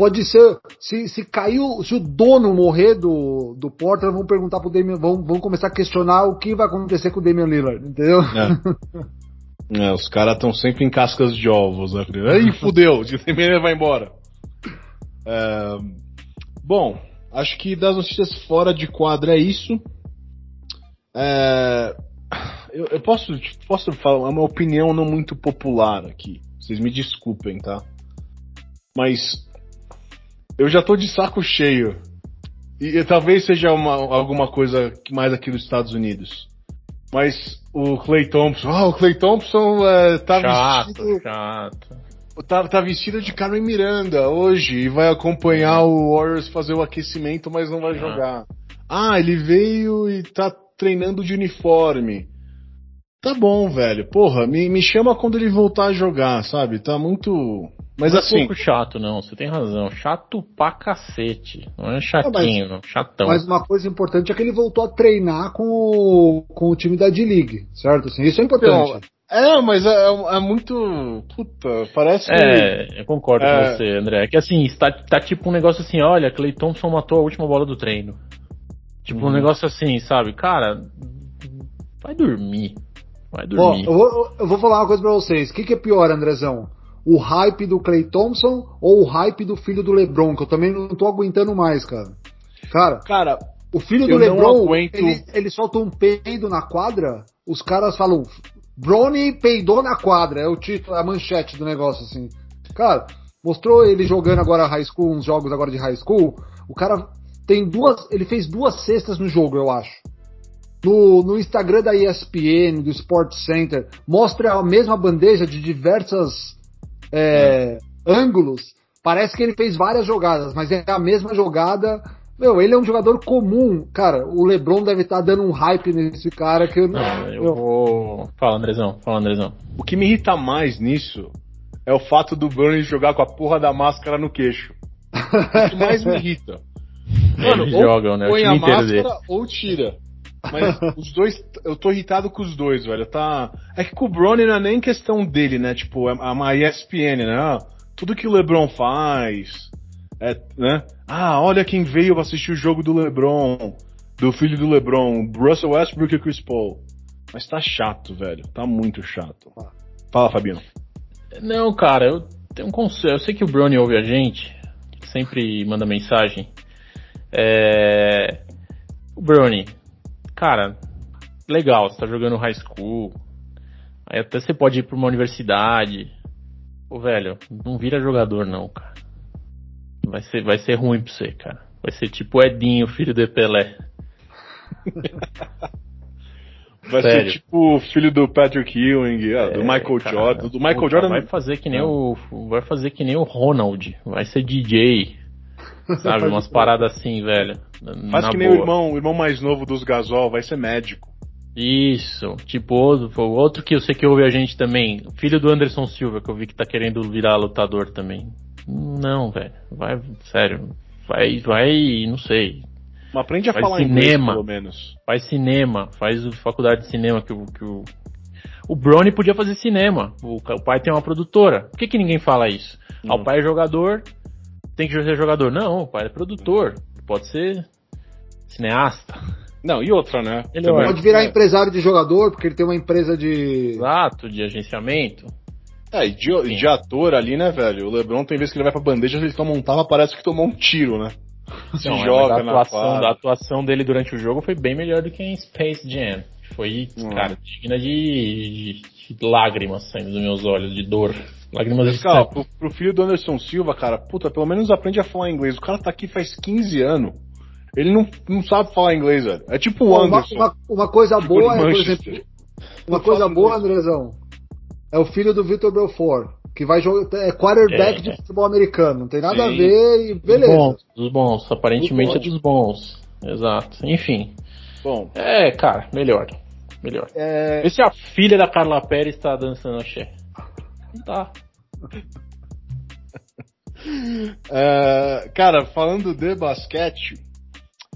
Pode ser, se, se caiu, se o dono morrer do, do Portland, vão perguntar pro Damian, vão, vão começar a questionar o que vai acontecer com o Damian Lillard, entendeu? É. [laughs] é os caras estão sempre em cascas de ovos, né? Aí fudeu, [laughs] o Damian vai embora. É, bom, acho que das notícias fora de quadra é isso. É, eu, eu, posso, posso falar uma opinião não muito popular aqui. Vocês me desculpem, tá? Mas eu já tô de saco cheio. E, e talvez seja uma, alguma coisa mais aqui dos Estados Unidos. Mas o Clay Thompson, ah, o Clay Thompson é, tá chato, vestido. Chato. Tá, tá vestido de Carmen Miranda hoje e vai acompanhar o Warriors fazer o aquecimento, mas não vai jogar. Ah, ele veio e tá treinando de uniforme. Tá bom, velho. Porra, me, me chama quando ele voltar a jogar, sabe? Tá muito. Mas não assim. É pouco chato, não. Você tem razão. Chato pra cacete. Não é chatinho, não, mas, chatão. Mas uma coisa importante é que ele voltou a treinar com o, com o time da D-League, certo? Assim, isso é importante. Então, é, mas é, é, é, muito. Puta, parece É, eu concordo é... com você, André. É que assim, está, tá tipo um negócio assim: olha, Clay Thompson matou a última bola do treino. Tipo, um uhum. negócio assim, sabe? Cara, vai dormir. Vai dormir. Ó, eu, vou, eu vou falar uma coisa pra vocês. O que, que é pior, Andrezão? O hype do Clay Thompson ou o hype do filho do LeBron? Que eu também não tô aguentando mais, cara. Cara, cara o filho do LeBron, ele, ele solta um peido na quadra, os caras falam, Bronny peidou na quadra, é o título, a manchete do negócio, assim. Cara, mostrou ele jogando agora high school, uns jogos agora de high school, o cara tem duas. Ele fez duas cestas no jogo, eu acho. No, no Instagram da ESPN, do Sport Center, mostra a mesma bandeja de diversas é, ângulos. Parece que ele fez várias jogadas, mas é a mesma jogada. Meu, ele é um jogador comum. Cara, o LeBron deve estar tá dando um hype nesse cara que eu não. Ah, eu vou. Fala, Andrezão. Fala, Andrezão. O que me irrita mais nisso é o fato do Burns jogar com a porra da máscara no queixo. O que mais me irrita. [laughs] Mano, Eles jogam, né? Põe a máscara dele. ou tira. Mas os dois, eu tô irritado com os dois, velho. Tá. É que com o Brony não é nem questão dele, né? Tipo, é a ESPN, né? Ah, tudo que o LeBron faz, é, né? Ah, olha quem veio assistir o jogo do LeBron, do filho do LeBron, Russell Westbrook e Chris Paul. Mas tá chato, velho. Tá muito chato. Fala, Fabiano. Não, cara, eu tenho um conselho. Eu sei que o Brony ouve a gente, sempre manda mensagem. É... O Brony, cara, legal, você tá jogando high school. Aí até você pode ir pra uma universidade. Ô, velho, não vira jogador não, cara. Vai ser, vai ser ruim pra você, cara. Vai ser tipo o Edinho, filho de Pelé. [laughs] Vai Sério. ser tipo o filho do Patrick Ewing, é, do Michael cara, Jordan. Do Michael puta, Jordan vai fazer que nem o vai fazer que nem o Ronald, vai ser DJ. Sabe, umas paradas assim, velho. Faz que nem boa. o irmão, o irmão mais novo dos Gasol, vai ser médico. Isso, tipo outro, outro que eu sei que ouve a gente também, filho do Anderson Silva, que eu vi que tá querendo virar lutador também. Não, velho, vai, sério, vai, vai, não sei, mas aprende a faz falar cinema, inglês, pelo menos. Faz cinema, faz faculdade de cinema que o. Que o... O Brony podia fazer cinema. O, o, pai tem uma produtora. Por que, que ninguém fala isso? Hum. Ah, o pai é jogador, tem que ser jogador. Não, o pai é produtor. Pode ser cineasta. Não, e outra, né? Ele Também. pode virar empresário de jogador, porque ele tem uma empresa de. Exato, de agenciamento. É, e de, de ator ali, né, velho? O Lebron tem vezes que ele vai pra bandeja, ele toma um tapa, parece que tomou um tiro, né? se não, joga a atuação, a atuação dele durante o jogo foi bem melhor do que em Space Jam. Foi, hum. cara, digna de, de, de, lágrimas saindo dos meus olhos, de dor. Lágrimas Mas, cara, pro, pro, filho do Anderson Silva, cara, puta, pelo menos aprende a falar inglês. O cara tá aqui faz 15 anos. Ele não, não sabe falar inglês, velho. É tipo o Anderson. Uma, uma, uma coisa tipo boa é, por exemplo, uma coisa boa, Andrezão, é o filho do Victor Belfort que vai jogar é quarterback é, de futebol americano, não tem nada Sim. a ver e beleza. Dos bons, dos bons aparentemente é dos bons. Exato. Enfim. Bom. É, cara, melhor. Melhor. É... Vê se a filha da Carla Pérez está dançando axé. Tá. [laughs] é, cara, falando de basquete,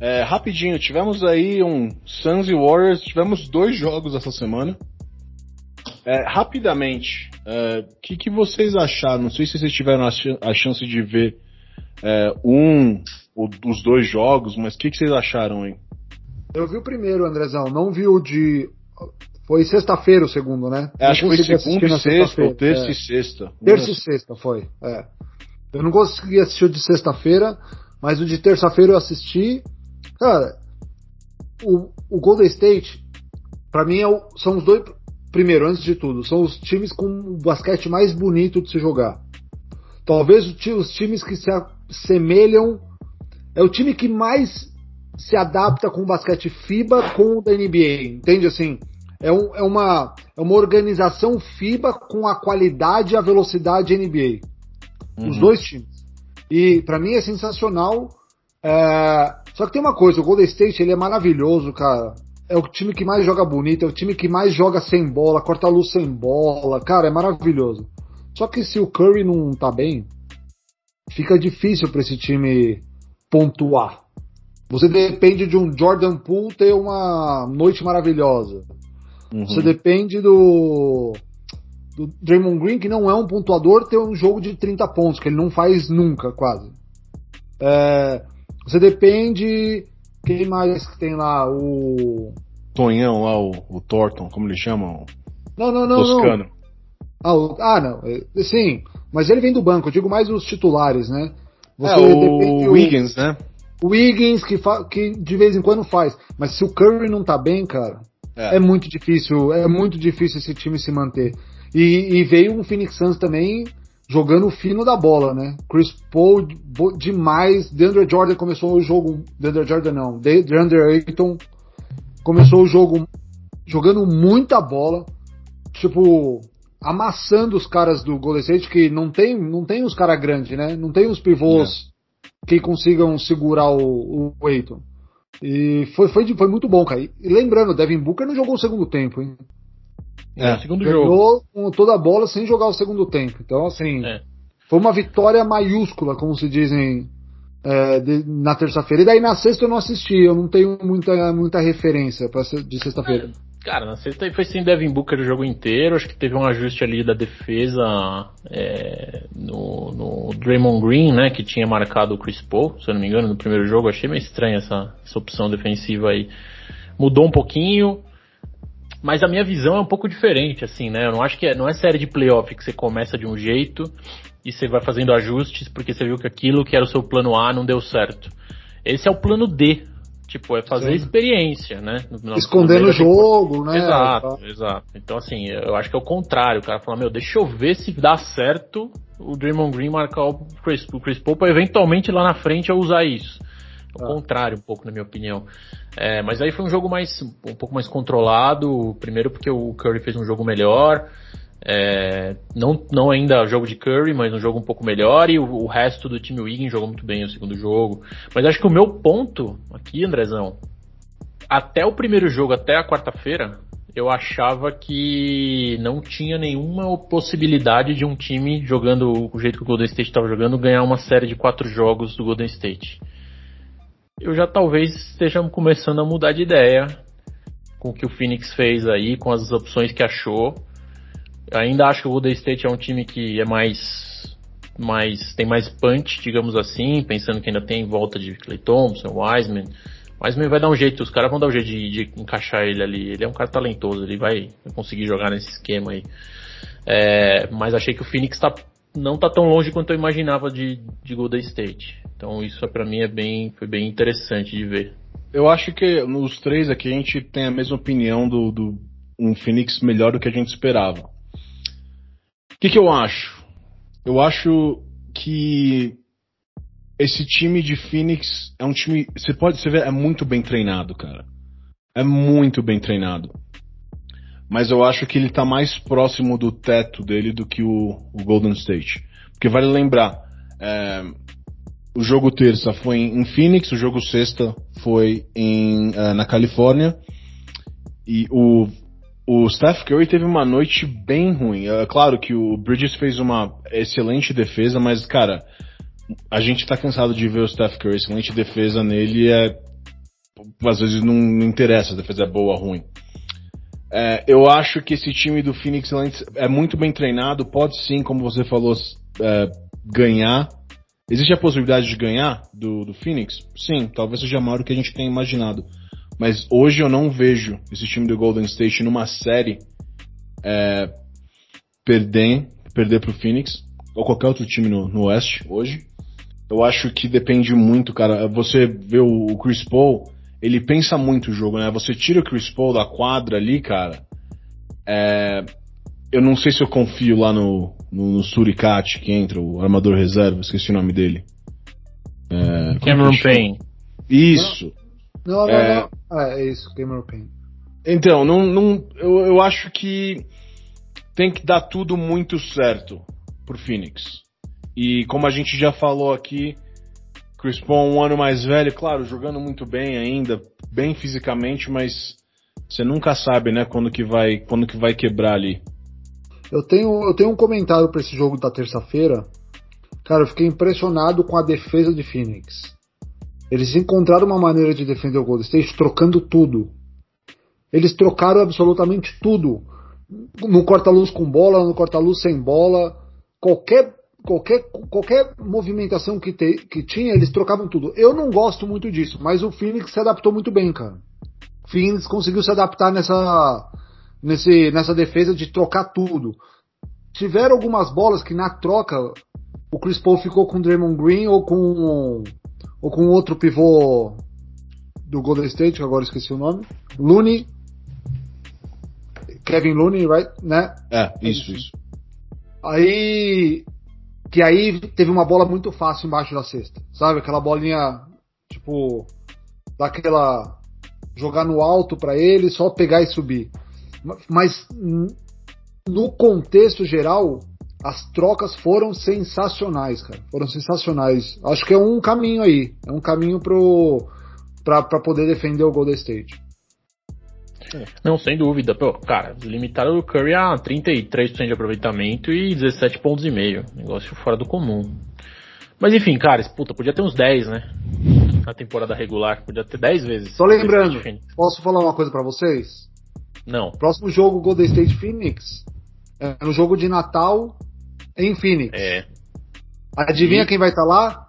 é, rapidinho, tivemos aí um Suns e Warriors, tivemos dois jogos essa semana. É, rapidamente, o é, que, que vocês acharam? Não sei se vocês tiveram a, ch a chance de ver é, um ou os dois jogos, mas o que, que vocês acharam, hein? Eu vi o primeiro, Andrezão, não vi o de. Foi sexta-feira o segundo, né? É, acho que foi segunda e sexta, ou terça é. e sexta. Terça e sexta foi, é. Eu não consegui assistir o de sexta-feira, mas o de terça-feira eu assisti. Cara, o, o Golden State, para mim, é o, são os dois primeiro, antes de tudo, são os times com o basquete mais bonito de se jogar. Talvez os times que se assemelham. É o time que mais se adapta com o basquete FIBA com o da NBA. Entende assim? É, um, é, uma, é uma organização FIBA com a qualidade e a velocidade NBA. Uhum. Os dois times. E para mim é sensacional. É... Só que tem uma coisa, o Golden State ele é maravilhoso, cara é o time que mais joga bonito, é o time que mais joga sem bola, corta a luz sem bola, cara, é maravilhoso. Só que se o Curry não tá bem, fica difícil para esse time pontuar. Você depende de um Jordan Poole ter uma noite maravilhosa. Uhum. Você depende do, do Draymond Green, que não é um pontuador, ter um jogo de 30 pontos, que ele não faz nunca, quase. É, você depende quem mais que tem lá? O. Tonhão lá, o, o Thornton, como eles chamam? Não, não, não. Toscano. Não. Ah, o, ah, não. É, sim, mas ele vem do banco, eu digo mais os titulares, né? Você é, o Wiggins, né? O Wiggins, que, que de vez em quando faz. Mas se o Curry não tá bem, cara, é. é muito difícil, é muito difícil esse time se manter. E, e, veio um Phoenix Suns também jogando fino da bola, né? Chris Paul demais, DeAndre Jordan começou o jogo, DeAndre Jordan não, DeAndre Ayton começou o jogo jogando muita bola, tipo, amassando os caras do Golden State que não tem, não tem os caras grandes, né? Não tem os pivôs é. que consigam segurar o, o Ayton. E foi, foi, foi muito bom, cara. E lembrando, Devin Booker não jogou o segundo tempo, hein? É, segundo jogo. com toda a bola sem jogar o segundo tempo. Então, assim, é. foi uma vitória maiúscula, como se dizem é, de, na terça-feira. E daí na sexta eu não assisti, eu não tenho muita, muita referência pra, de sexta-feira. Cara, na sexta foi sem Devin Booker o jogo inteiro. Acho que teve um ajuste ali da defesa é, no, no, Draymond Green, né? Que tinha marcado o Chris Paul, se eu não me engano, no primeiro jogo. Achei meio estranha essa, essa opção defensiva aí. Mudou um pouquinho. Mas a minha visão é um pouco diferente, assim, né? Eu não acho que é, não é série de playoff que você começa de um jeito e você vai fazendo ajustes porque você viu que aquilo que era o seu plano A não deu certo. Esse é o plano D. Tipo, é fazer Sim. experiência, né? No, Escondendo o jogo, né? Exato, tá. exato. Então, assim, eu acho que é o contrário. O cara fala, meu, deixa eu ver se dá certo o Draymond Green marcar o Chris, o Chris Paul pra eventualmente lá na frente eu usar isso. O ah. contrário, um pouco, na minha opinião. É, mas aí foi um jogo mais um pouco mais controlado. Primeiro porque o Curry fez um jogo melhor. É, não, não ainda jogo de Curry, mas um jogo um pouco melhor. E o, o resto do time Wiggins jogou muito bem o segundo jogo. Mas acho que o meu ponto aqui, Andrezão, até o primeiro jogo, até a quarta-feira, eu achava que não tinha nenhuma possibilidade de um time jogando o jeito que o Golden State estava jogando ganhar uma série de quatro jogos do Golden State eu já talvez estejamos começando a mudar de ideia com o que o Phoenix fez aí, com as opções que achou. Ainda acho que o Golden State é um time que é mais, mais tem mais punch, digamos assim, pensando que ainda tem volta de Clay Thompson, Wiseman. Wiseman vai dar um jeito, os caras vão dar um jeito de, de, encaixar ele ali. Ele é um cara talentoso, ele vai conseguir jogar nesse esquema aí. É, mas achei que o Phoenix tá, não tá tão longe quanto eu imaginava de, de Golden State. Então isso para mim é bem, foi bem interessante de ver. Eu acho que nos três aqui a gente tem a mesma opinião do, do um Phoenix melhor do que a gente esperava. O que, que eu acho? Eu acho que esse time de Phoenix é um time. Você pode você ver, é muito bem treinado, cara. É muito bem treinado. Mas eu acho que ele tá mais próximo do teto dele do que o, o Golden State. Porque vale lembrar, é, o jogo terça foi em Phoenix, o jogo sexta foi em, uh, na Califórnia. E o, o Steph Curry teve uma noite bem ruim. É claro que o Bridges fez uma excelente defesa, mas, cara, a gente tá cansado de ver o Steph Curry. Excelente defesa nele é. Às vezes não, interessa se a defesa é boa ou ruim. É, eu acho que esse time do Phoenix é muito bem treinado, pode sim, como você falou, é, ganhar Existe a possibilidade de ganhar do, do Phoenix? Sim, talvez seja maior do que a gente tenha imaginado. Mas hoje eu não vejo esse time do Golden State numa série é, perder, perder pro Phoenix ou qualquer outro time no, no Oeste hoje. Eu acho que depende muito, cara. Você vê o, o Chris Paul, ele pensa muito o jogo, né? Você tira o Chris Paul da quadra ali, cara. É, eu não sei se eu confio lá no, no, no Suricate que entra, o armador reserva, esqueci o nome dele. É, Cameron Payne. Isso. Não, não, é, não. Ah, é isso, Cameron Payne. Então, não, não, eu, eu acho que tem que dar tudo muito certo pro Phoenix. E como a gente já falou aqui, Chris Paul um ano mais velho, claro, jogando muito bem ainda, bem fisicamente, mas você nunca sabe, né, quando que vai, quando que vai quebrar ali. Eu tenho, eu tenho um comentário para esse jogo da terça-feira. Cara, eu fiquei impressionado com a defesa de Phoenix. Eles encontraram uma maneira de defender o Golden State trocando tudo. Eles trocaram absolutamente tudo. No corta-luz com bola, no corta-luz sem bola. Qualquer, qualquer, qualquer movimentação que, te, que tinha, eles trocavam tudo. Eu não gosto muito disso, mas o Phoenix se adaptou muito bem, cara. O Phoenix conseguiu se adaptar nessa, nesse, nessa defesa de trocar tudo. Tiveram algumas bolas que na troca o Chris Paul ficou com o Draymond Green ou com ou com outro pivô do Golden State, que agora esqueci o nome. Looney. Kevin Looney, right? Né? É, isso, isso. Aí que aí teve uma bola muito fácil embaixo da cesta, sabe? Aquela bolinha, tipo, daquela jogar no alto para ele, só pegar e subir. Mas no contexto geral, as trocas foram sensacionais, cara. Foram sensacionais. Acho que é um caminho aí. É um caminho pro para poder defender o Golden State. Não, sem dúvida. Pô, cara, limitaram o Curry a 33% de aproveitamento e 17 pontos e meio. Negócio fora do comum. Mas enfim, cara, puta, podia ter uns 10, né? Na temporada regular, podia ter 10 vezes. Só lembrando, posso falar uma coisa para vocês? Não. Próximo jogo Golden State Phoenix é no jogo de Natal em Phoenix. É. Adivinha e... quem vai estar tá lá?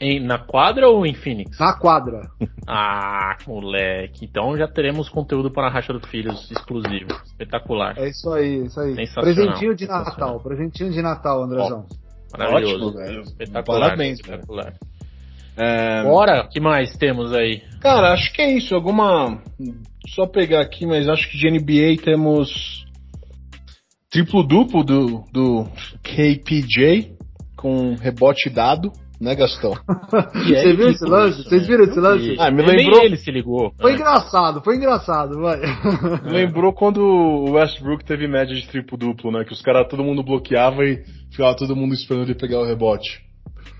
Em, na quadra ou em Phoenix? Na quadra. [laughs] Ah, moleque. Então já teremos conteúdo para a Racha do Filhos exclusivo. Espetacular. É isso aí, isso aí. Presentinho de Natal. Presentinho de Natal, Andrezão. Ó, maravilhoso. Ótimo, velho. Espetacular. Parabéns, espetacular. É... Bora, que mais temos aí? Cara, acho que é isso. Alguma. Só pegar aqui, mas acho que de NBA temos triplo duplo do, do KPJ com rebote dado né, Gastão? [laughs] Você viu esse lance? Vocês viram esse lance? Ah, me lembrou. ele se ligou. Foi engraçado, foi engraçado, vai. [laughs] Me lembrou quando o Westbrook teve média de triplo duplo, né? Que os caras, todo mundo bloqueava e ficava todo mundo esperando ele pegar o rebote.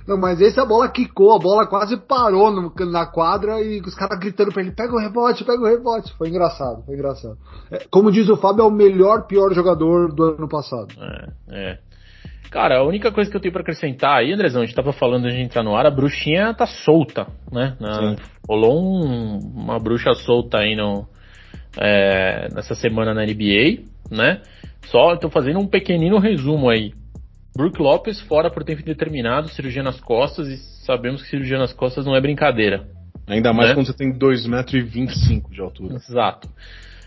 Não, mas esse a bola quicou, a bola quase parou no, na quadra e os caras gritando pra ele: pega o rebote, pega o rebote. Foi engraçado, foi engraçado. É, como diz o Fábio, é o melhor, pior jogador do ano passado. É, é. Cara, a única coisa que eu tenho para acrescentar aí, Andrezão, a gente tava falando antes de entrar no ar, a bruxinha tá solta, né? Na, rolou um, uma bruxa solta aí no, é, nessa semana na NBA, né? Só tô fazendo um pequenino resumo aí. Brook Lopes fora por tempo indeterminado, cirurgia nas costas, e sabemos que cirurgia nas costas não é brincadeira. Ainda mais né? quando você tem 2,25m de altura. Exato.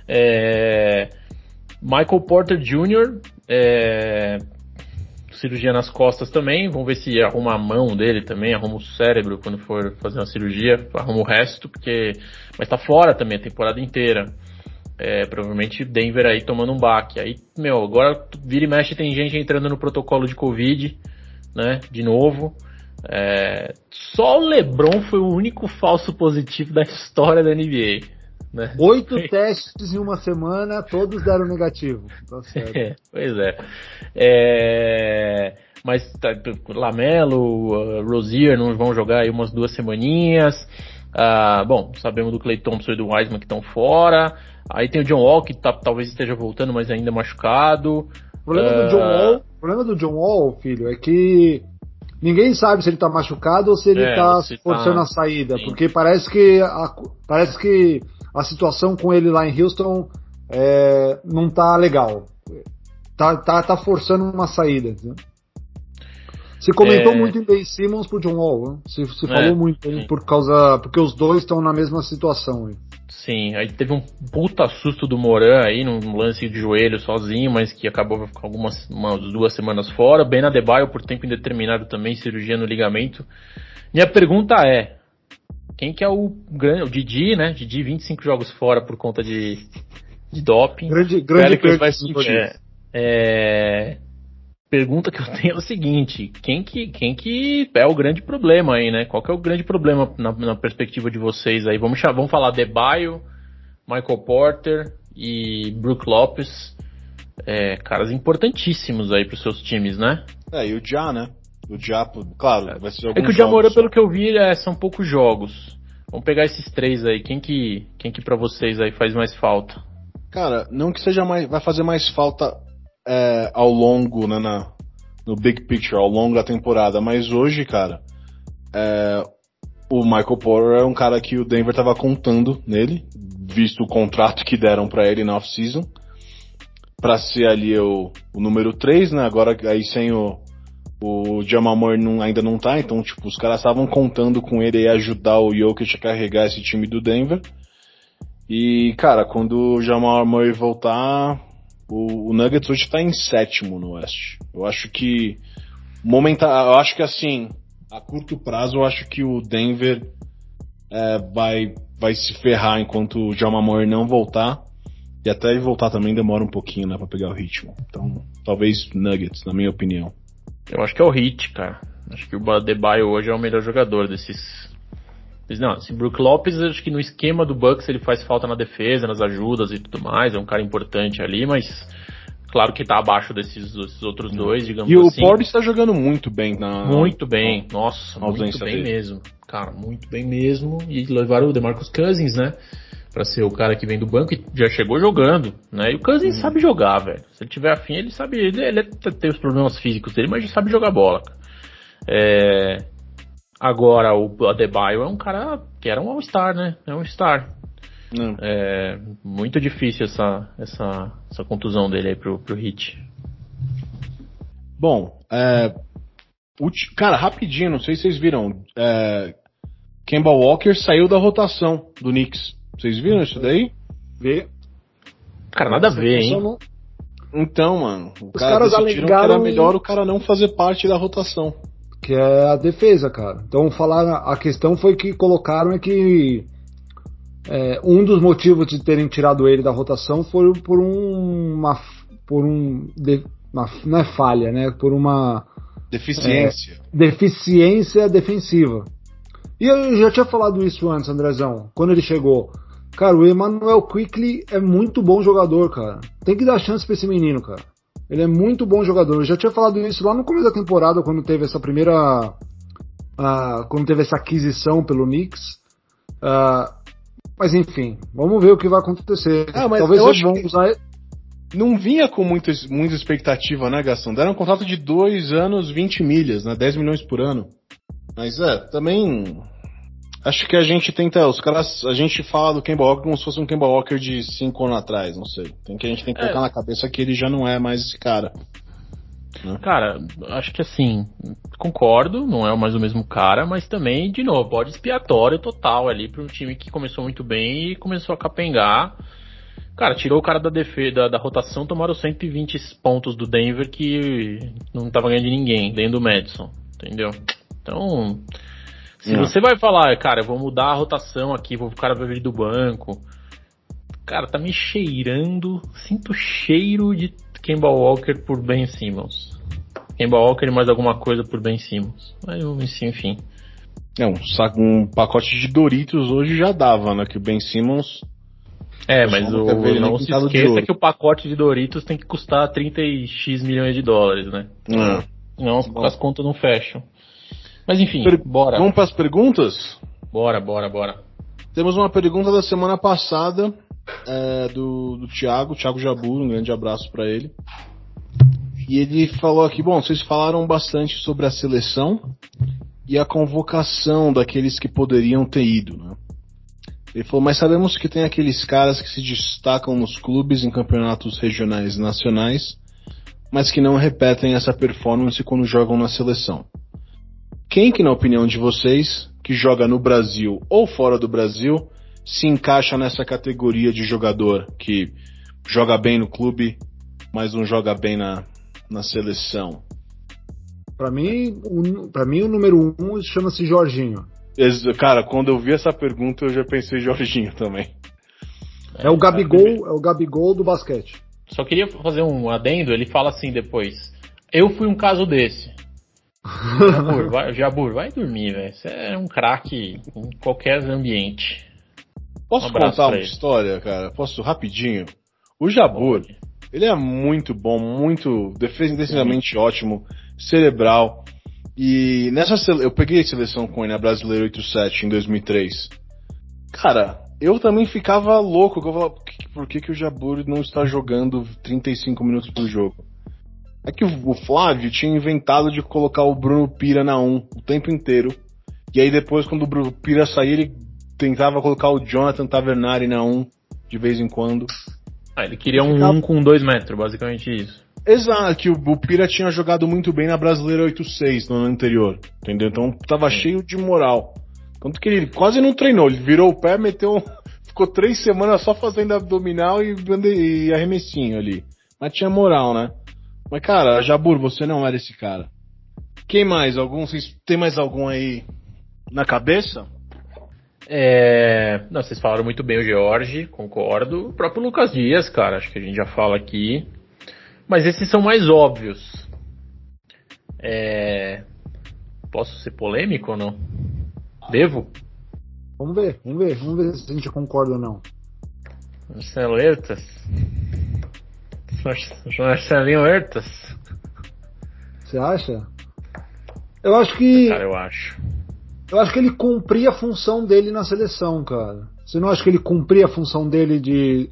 É... Michael Porter Jr. É cirurgia nas costas também. Vamos ver se arruma a mão dele também, arruma o cérebro quando for fazer uma cirurgia, arruma o resto, porque. Mas tá fora também a temporada inteira. É, provavelmente Denver aí tomando um baque. Aí, meu, agora vira e mexe tem gente entrando no protocolo de Covid, né? De novo. É, só o LeBron foi o único falso positivo da [laughs] história da NBA. Né? Oito testes em uma semana, todos deram negativo. Tá [laughs] é, pois é. é mas tá, Lamelo, uh, Rozier não vão jogar aí umas duas semaninhas. Uh, bom, sabemos do Clay Thompson e do Wiseman que estão fora. Aí tem o John Wall que tá, talvez esteja voltando, mas ainda machucado. O problema, uh, do John ah, Wall, o problema do John Wall, filho, é que ninguém sabe se ele tá machucado ou se ele é, tá forçando tá... a saída, Sim. porque parece que a, parece que a situação com ele lá em Houston é, não tá legal. Tá, tá, tá forçando uma saída. Né? Se comentou é... muito em Ben Simmons pro John Wall, né? se, se falou é, muito sim. por causa. Porque os dois estão na mesma situação aí. Sim, aí teve um puta susto do Moran aí num lance de joelho sozinho, mas que acabou com algumas umas duas semanas fora. Ben Adebayo por tempo indeterminado também, cirurgia no ligamento. Minha pergunta é: quem que é o grande. O Didi, né? Didi, 25 jogos fora por conta de, de doping. Grande, grande que vai sentir. É, é, pergunta que eu tenho é o seguinte: quem que, quem que é o grande problema aí, né? Qual que é o grande problema na, na perspectiva de vocês aí? Vamos, vamos falar Debaio, Michael Porter e Brook Lopes. É, caras importantíssimos aí para os seus times, né? É, e o Já, né? O Diapo, claro, vai ser É que o Jamorã, pelo que eu vi, é, são poucos jogos. Vamos pegar esses três aí. Quem que, quem que para vocês aí faz mais falta? Cara, não que seja mais, vai fazer mais falta é, ao longo, né, na, no big picture, ao longo da temporada, mas hoje, cara, é, o Michael Porter é um cara que o Denver tava contando nele, visto o contrato que deram para ele na off-season, para ser ali o, o número 3, né, agora aí sem o, o Jamal Murray não, ainda não tá, então, tipo, os caras estavam contando com ele e ajudar o Jokic a carregar esse time do Denver. E, cara, quando o Jamal Murray voltar, o, o Nuggets hoje tá em sétimo no Oeste. Eu acho que, momenta, eu acho que assim, a curto prazo, eu acho que o Denver é, vai, vai se ferrar enquanto o Jamal não voltar. E até ele voltar também demora um pouquinho, né, pra pegar o ritmo. Então, talvez Nuggets, na minha opinião. Eu acho que é o Hit, cara. Acho que o Adebayo hoje é o melhor jogador desses. Não, esse Brook Lopes, acho que no esquema do Bucks ele faz falta na defesa, nas ajudas e tudo mais. É um cara importante ali, mas claro que tá abaixo desses, desses outros dois, digamos e assim. E o Porter está jogando muito bem na. Muito bem, nossa, muito bem dele. mesmo. Cara, muito bem mesmo. E levaram o DeMarcus Cousins, né? para ser o cara que vem do banco e já chegou jogando, né? E o Cousins hum. sabe jogar, velho. Se ele tiver afim, ele sabe. Ele, ele tem os problemas físicos dele, mas ele sabe jogar bola. É... Agora, o Adebayo é um cara que era um All-Star, né? É um Star. Hum. É muito difícil essa, essa, essa contusão dele aí pro, pro Hit. Bom, é, cara, rapidinho, não sei se vocês viram. É, Kemba Walker saiu da rotação do Knicks. Vocês viram isso daí? Vê. Cara, nada a ver, hein? Não... Então, mano, o Os cara caras alegaram que era melhor o cara não fazer parte da rotação. Que é a defesa, cara. Então, falar a questão foi que colocaram é que é, um dos motivos de terem tirado ele da rotação foi por uma por um de, uma, não é falha, né? Por uma deficiência. É, deficiência defensiva. E eu já tinha falado isso antes, Andrezão, quando ele chegou. Cara, o Emmanuel Quickly é muito bom jogador, cara. Tem que dar chance pra esse menino, cara. Ele é muito bom jogador. Eu já tinha falado isso lá no começo da temporada, quando teve essa primeira. Uh, quando teve essa aquisição pelo Knicks. Uh, mas enfim, vamos ver o que vai acontecer. Ah, Talvez eles vão usar. Não vinha com muita, muita expectativa, né, Gastão? Deram um contrato de dois anos, 20 milhas, né? 10 milhões por ano. Mas é, também Acho que a gente tenta, os caras, a gente fala do Kemba Walker como se fosse um Kemba Walker de 5 anos atrás, não sei. Tem que a gente tem que colocar é. na cabeça que ele já não é mais esse cara. Né? Cara, acho que assim, concordo, não é mais o mesmo cara, mas também, de novo, pode expiatório total ali para um time que começou muito bem e começou a capengar. Cara, tirou o cara da defesa, da, da rotação, tomaram 120 pontos do Denver que não tava ganhando de ninguém, dentro do Madison, entendeu? Então, se não. você vai falar, cara, eu vou mudar a rotação aqui, vou o cara vai vir do banco. Cara, tá me cheirando, sinto cheiro de Kemba Walker por Ben Simmons. Kemba Walker e mais alguma coisa por Ben Simmons. Mas enfim. É, um, saco, um pacote de Doritos hoje já dava, né? Que o Ben Simmons. É, mas o, não se esqueça que o pacote de Doritos tem que custar 30x milhões de dólares, né? É. Não, as contas não fecham. Mas enfim, per bora. Vamos para as perguntas? Bora, bora, bora. Temos uma pergunta da semana passada é, do, do Thiago, Thiago Jabur, um grande abraço para ele. E ele falou aqui, bom, vocês falaram bastante sobre a seleção e a convocação daqueles que poderiam ter ido, né? Ele falou, mas sabemos que tem aqueles caras que se destacam nos clubes em campeonatos regionais e nacionais, mas que não repetem essa performance quando jogam na seleção. Quem que, na opinião de vocês, que joga no Brasil ou fora do Brasil, se encaixa nessa categoria de jogador que joga bem no clube, mas não joga bem na, na seleção? Para mim, para mim o número um chama-se Jorginho. Cara, quando eu vi essa pergunta, eu já pensei Jorginho também. É o Gabigol, é o Gabigol do basquete. Só queria fazer um adendo, ele fala assim depois. Eu fui um caso desse. Jabur, vai, Jabur, vai dormir, velho. Você é um craque em qualquer ambiente. Posso um contar uma história, cara? Posso rapidinho? O Jabur, ele é muito bom, muito defensivamente ótimo, cerebral. E nessa eu peguei a seleção com ele na Brasileira 87 em 2003. Cara, eu também ficava louco, eu falava, por que, que o Jabur não está jogando 35 minutos por jogo? É que o Flávio tinha inventado de colocar o Bruno Pira na 1 o tempo inteiro. E aí depois, quando o Bruno Pira saía, ele tentava colocar o Jonathan Tavernari na 1 de vez em quando. Ah, ele queria um 1 com 2 metros, basicamente isso. Exato, que o, o Pira tinha jogado muito bem na Brasileira 8-6 no ano anterior, entendeu? Então tava Sim. cheio de moral. Tanto que ele quase não treinou, ele virou o pé, meteu. [laughs] Ficou três semanas só fazendo abdominal e, e arremessinho ali. Mas tinha moral, né? Mas, cara, Jabur, você não era esse cara. Quem mais? Algum? Vocês tem mais algum aí na cabeça? É... Não, vocês falaram muito bem o George, concordo. O próprio Lucas Dias, cara, acho que a gente já fala aqui. Mas esses são mais óbvios. É... Posso ser polêmico ou não? Devo? Vamos ver, vamos ver, vamos ver se a gente concorda ou não. Marcelo Hertas? Marcelinho Hertas? Você acha? Eu acho que. Cara, eu acho. Eu acho que ele cumpria a função dele na seleção, cara. Você não acha que ele cumpria a função dele de,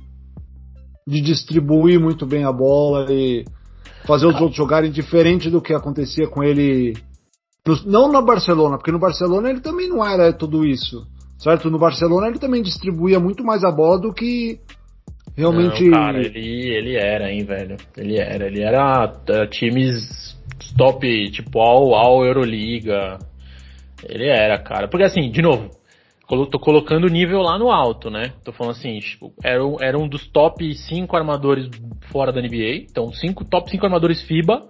de distribuir muito bem a bola e fazer os outros jogarem diferente do que acontecia com ele. No, não no Barcelona, porque no Barcelona ele também não era tudo isso. Certo? No Barcelona ele também distribuía muito mais a bola do que realmente. Não, cara, ele, ele era, hein, velho. Ele era. Ele era uh, times top, tipo, all, all Euroliga. Ele era, cara. Porque assim, de novo, tô colocando o nível lá no alto, né? Tô falando assim, tipo, era, um, era um dos top 5 armadores fora da NBA. Então, cinco, top 5 armadores FIBA.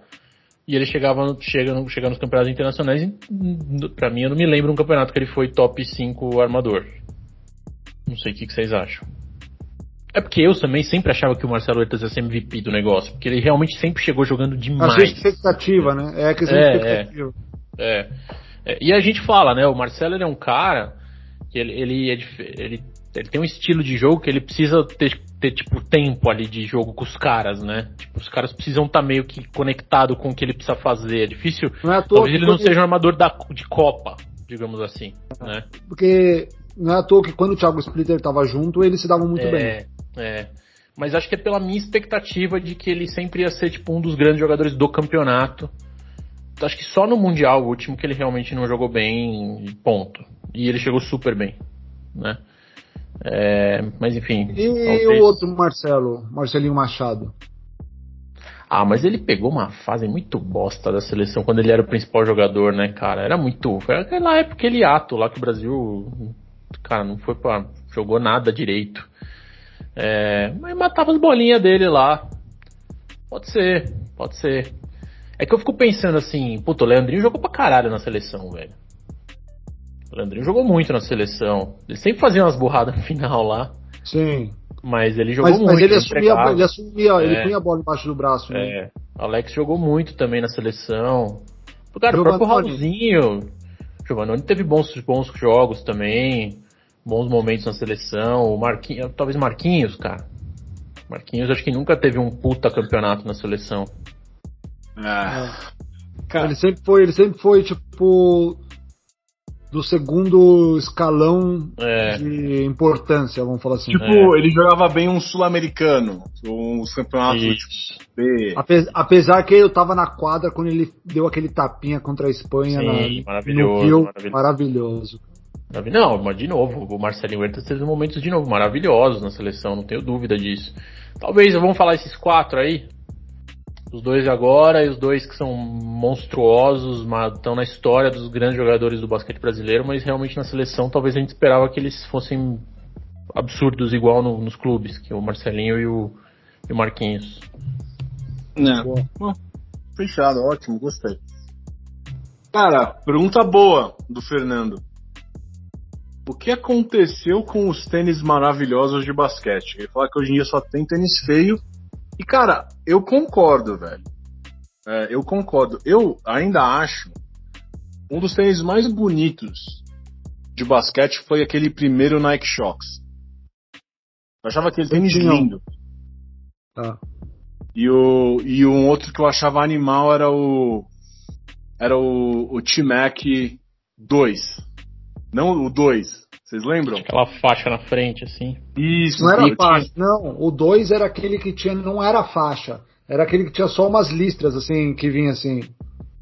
E ele chegava, chega, chega nos campeonatos internacionais. E, pra mim, eu não me lembro um campeonato que ele foi top 5 armador. Não sei o que, que vocês acham. É porque eu também sempre achava que o Marcelo Huertas ia ser MVP do negócio, porque ele realmente sempre chegou jogando demais. A expectativa, né? É a questão é, de expectativa. É, é, é, E a gente fala, né? O Marcelo ele é um cara que ele, ele, é, ele, ele tem um estilo de jogo que ele precisa ter, ter, tipo, tempo ali de jogo com os caras, né? Tipo, os caras precisam estar tá meio que conectado com o que ele precisa fazer. É difícil. Não é talvez ele não seja um armador da, de Copa, digamos assim, né? Porque não é à toa que quando o Thiago Splitter estava junto, ele se dava muito é, bem. É. Mas acho que é pela minha expectativa de que ele sempre ia ser tipo um dos grandes jogadores do campeonato. Acho que só no Mundial, o último, que ele realmente não jogou bem, ponto. E ele chegou super bem, né? É, mas enfim. E talvez... o outro Marcelo, Marcelinho Machado? Ah, mas ele pegou uma fase muito bosta da seleção quando ele era o principal jogador, né, cara? Era muito. Foi aquela época ele ato lá que o Brasil. Cara, não foi pra. jogou nada direito. É, mas matava as bolinhas dele lá. Pode ser, pode ser. É que eu fico pensando assim, puto, o Leandrinho jogou pra caralho na seleção, velho. O Leandrinho jogou muito na seleção. Ele sempre fazia umas burradas no final lá. Sim. Mas ele jogou mas, muito. Mas ele assumia, ele assumia, é. ele punha a bola embaixo do braço. Né? É. Alex jogou muito também na seleção. Cara, o próprio Raulzinho. Giovanni teve bons, bons jogos também bons momentos na seleção. O Marquinhos, talvez Marquinhos, cara. Marquinhos acho que nunca teve um puta campeonato na seleção. Ah. Cara. Ele sempre foi, ele sempre foi tipo do segundo escalão é. de importância, vamos falar assim. Tipo, é. ele jogava bem um sul-americano, uns campeonatos tipo, B. Apesar que eu tava na quadra quando ele deu aquele tapinha contra a Espanha Sim, na, maravilhoso, no Rio, maravilhoso. maravilhoso. Não, mas de novo, o Marcelinho Huertas teve momentos de novo maravilhosos na seleção, não tenho dúvida disso. Talvez vamos falar esses quatro aí. Os dois de agora e os dois que são monstruosos, estão na história dos grandes jogadores do basquete brasileiro, mas realmente na seleção talvez a gente esperava que eles fossem absurdos igual no, nos clubes, que é o Marcelinho e o, e o Marquinhos. Não. Bom, fechado, ótimo, gostei. Cara, pergunta boa do Fernando. O que aconteceu com os tênis maravilhosos de basquete? Ele fala que hoje em dia só tem tênis feio. E cara, eu concordo, velho. É, eu concordo. Eu ainda acho um dos tênis mais bonitos de basquete foi aquele primeiro Nike Shox. Eu achava aquele tênis lindo. Tá. E, o, e um outro que eu achava animal era o. Era o, o T-Mac 2. Não o 2. Vocês lembram? Aquela faixa na frente, assim. Isso, não era faixa. Tinha... Não, o 2 era aquele que tinha. Não era faixa. Era aquele que tinha só umas listras, assim, que vinha assim.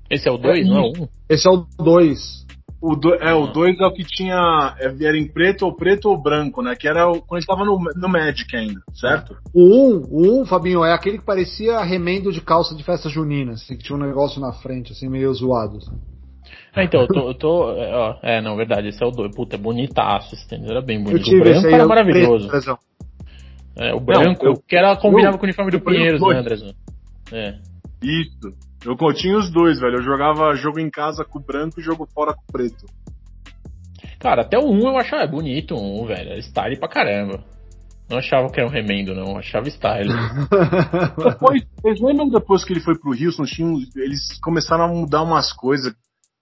Esse é o 2, não é o 1? Um? Esse é o 2. O do, é, o 2 é o que tinha. É, era em preto ou preto ou branco, né? Que era o, quando a gente tava no, no Magic ainda, certo? O 1, um, o um, Fabinho, é aquele que parecia remendo de calça de festa junina, assim, que tinha um negócio na frente, assim, meio zoado. Assim. É, então, eu tô. Eu tô ó, é, não, verdade, esse é o 2. Puta, é bonitaço esse tênis, era bem bonito. O branco era maravilhoso. Preto, é, o branco, não, eu, que era, combinava eu, com o uniforme do Pinheiros, né, Andrezão? É. Isso. Eu continha os dois, velho. Eu jogava jogo em casa com o branco e jogo fora com o preto. Cara, até o 1 eu achava bonito, um, velho. Era style pra caramba. Não achava que era um remendo, não. Achava style. [laughs] depois, vocês lembram depois que ele foi pro Houston, eles começaram a mudar umas coisas.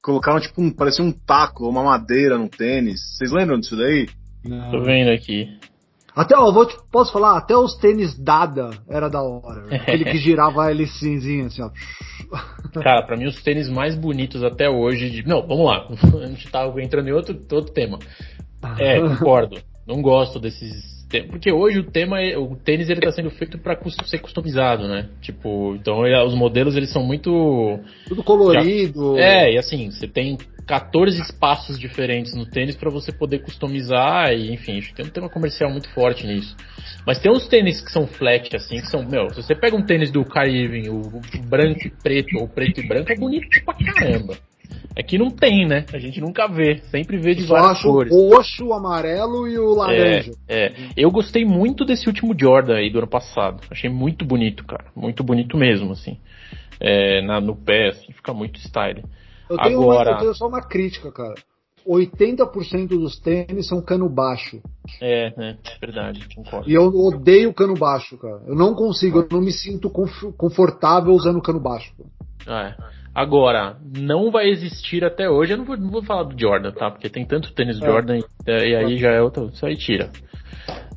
Colocaram tipo um. parecia um taco, uma madeira no tênis. Vocês lembram disso daí? Não. Tô vendo aqui. Até, ó, vou te, posso falar, até os tênis Dada era da hora. [laughs] Aquele que girava a hélicezinha assim, ó. Cara, pra mim os tênis mais bonitos até hoje. De... Não, vamos lá. [laughs] A gente tava entrando em outro, outro tema. É, [laughs] concordo. Não gosto desses porque hoje o tema, é, o tênis ele tá sendo feito para ser customizado, né? Tipo, então os modelos eles são muito tudo colorido. É, e assim, você tem 14 espaços diferentes no tênis para você poder customizar e enfim, tem um tema comercial muito forte nisso. Mas tem uns tênis que são flat assim, que são, meu, se você pega um tênis do Kyrie o branco e preto ou preto e branco é bonito pra caramba. É que não tem, né? A gente nunca vê. Sempre vê de Só várias cores. O roxo, o amarelo e o laranja. É, é, Eu gostei muito desse último Jordan aí do ano passado. Achei muito bonito, cara. Muito bonito mesmo, assim. É, na, no pé, assim, fica muito style. Eu tenho, Agora... uma, eu tenho só uma crítica, cara. 80% dos tênis são cano baixo. É, é, verdade, concordo. E eu odeio cano baixo, cara. Eu não consigo, eu não me sinto confortável usando cano baixo. Ah, é. Agora, não vai existir até hoje, eu não vou, não vou falar do Jordan, tá? Porque tem tanto tênis é. Jordan e, e, aí já é outro, isso aí tira.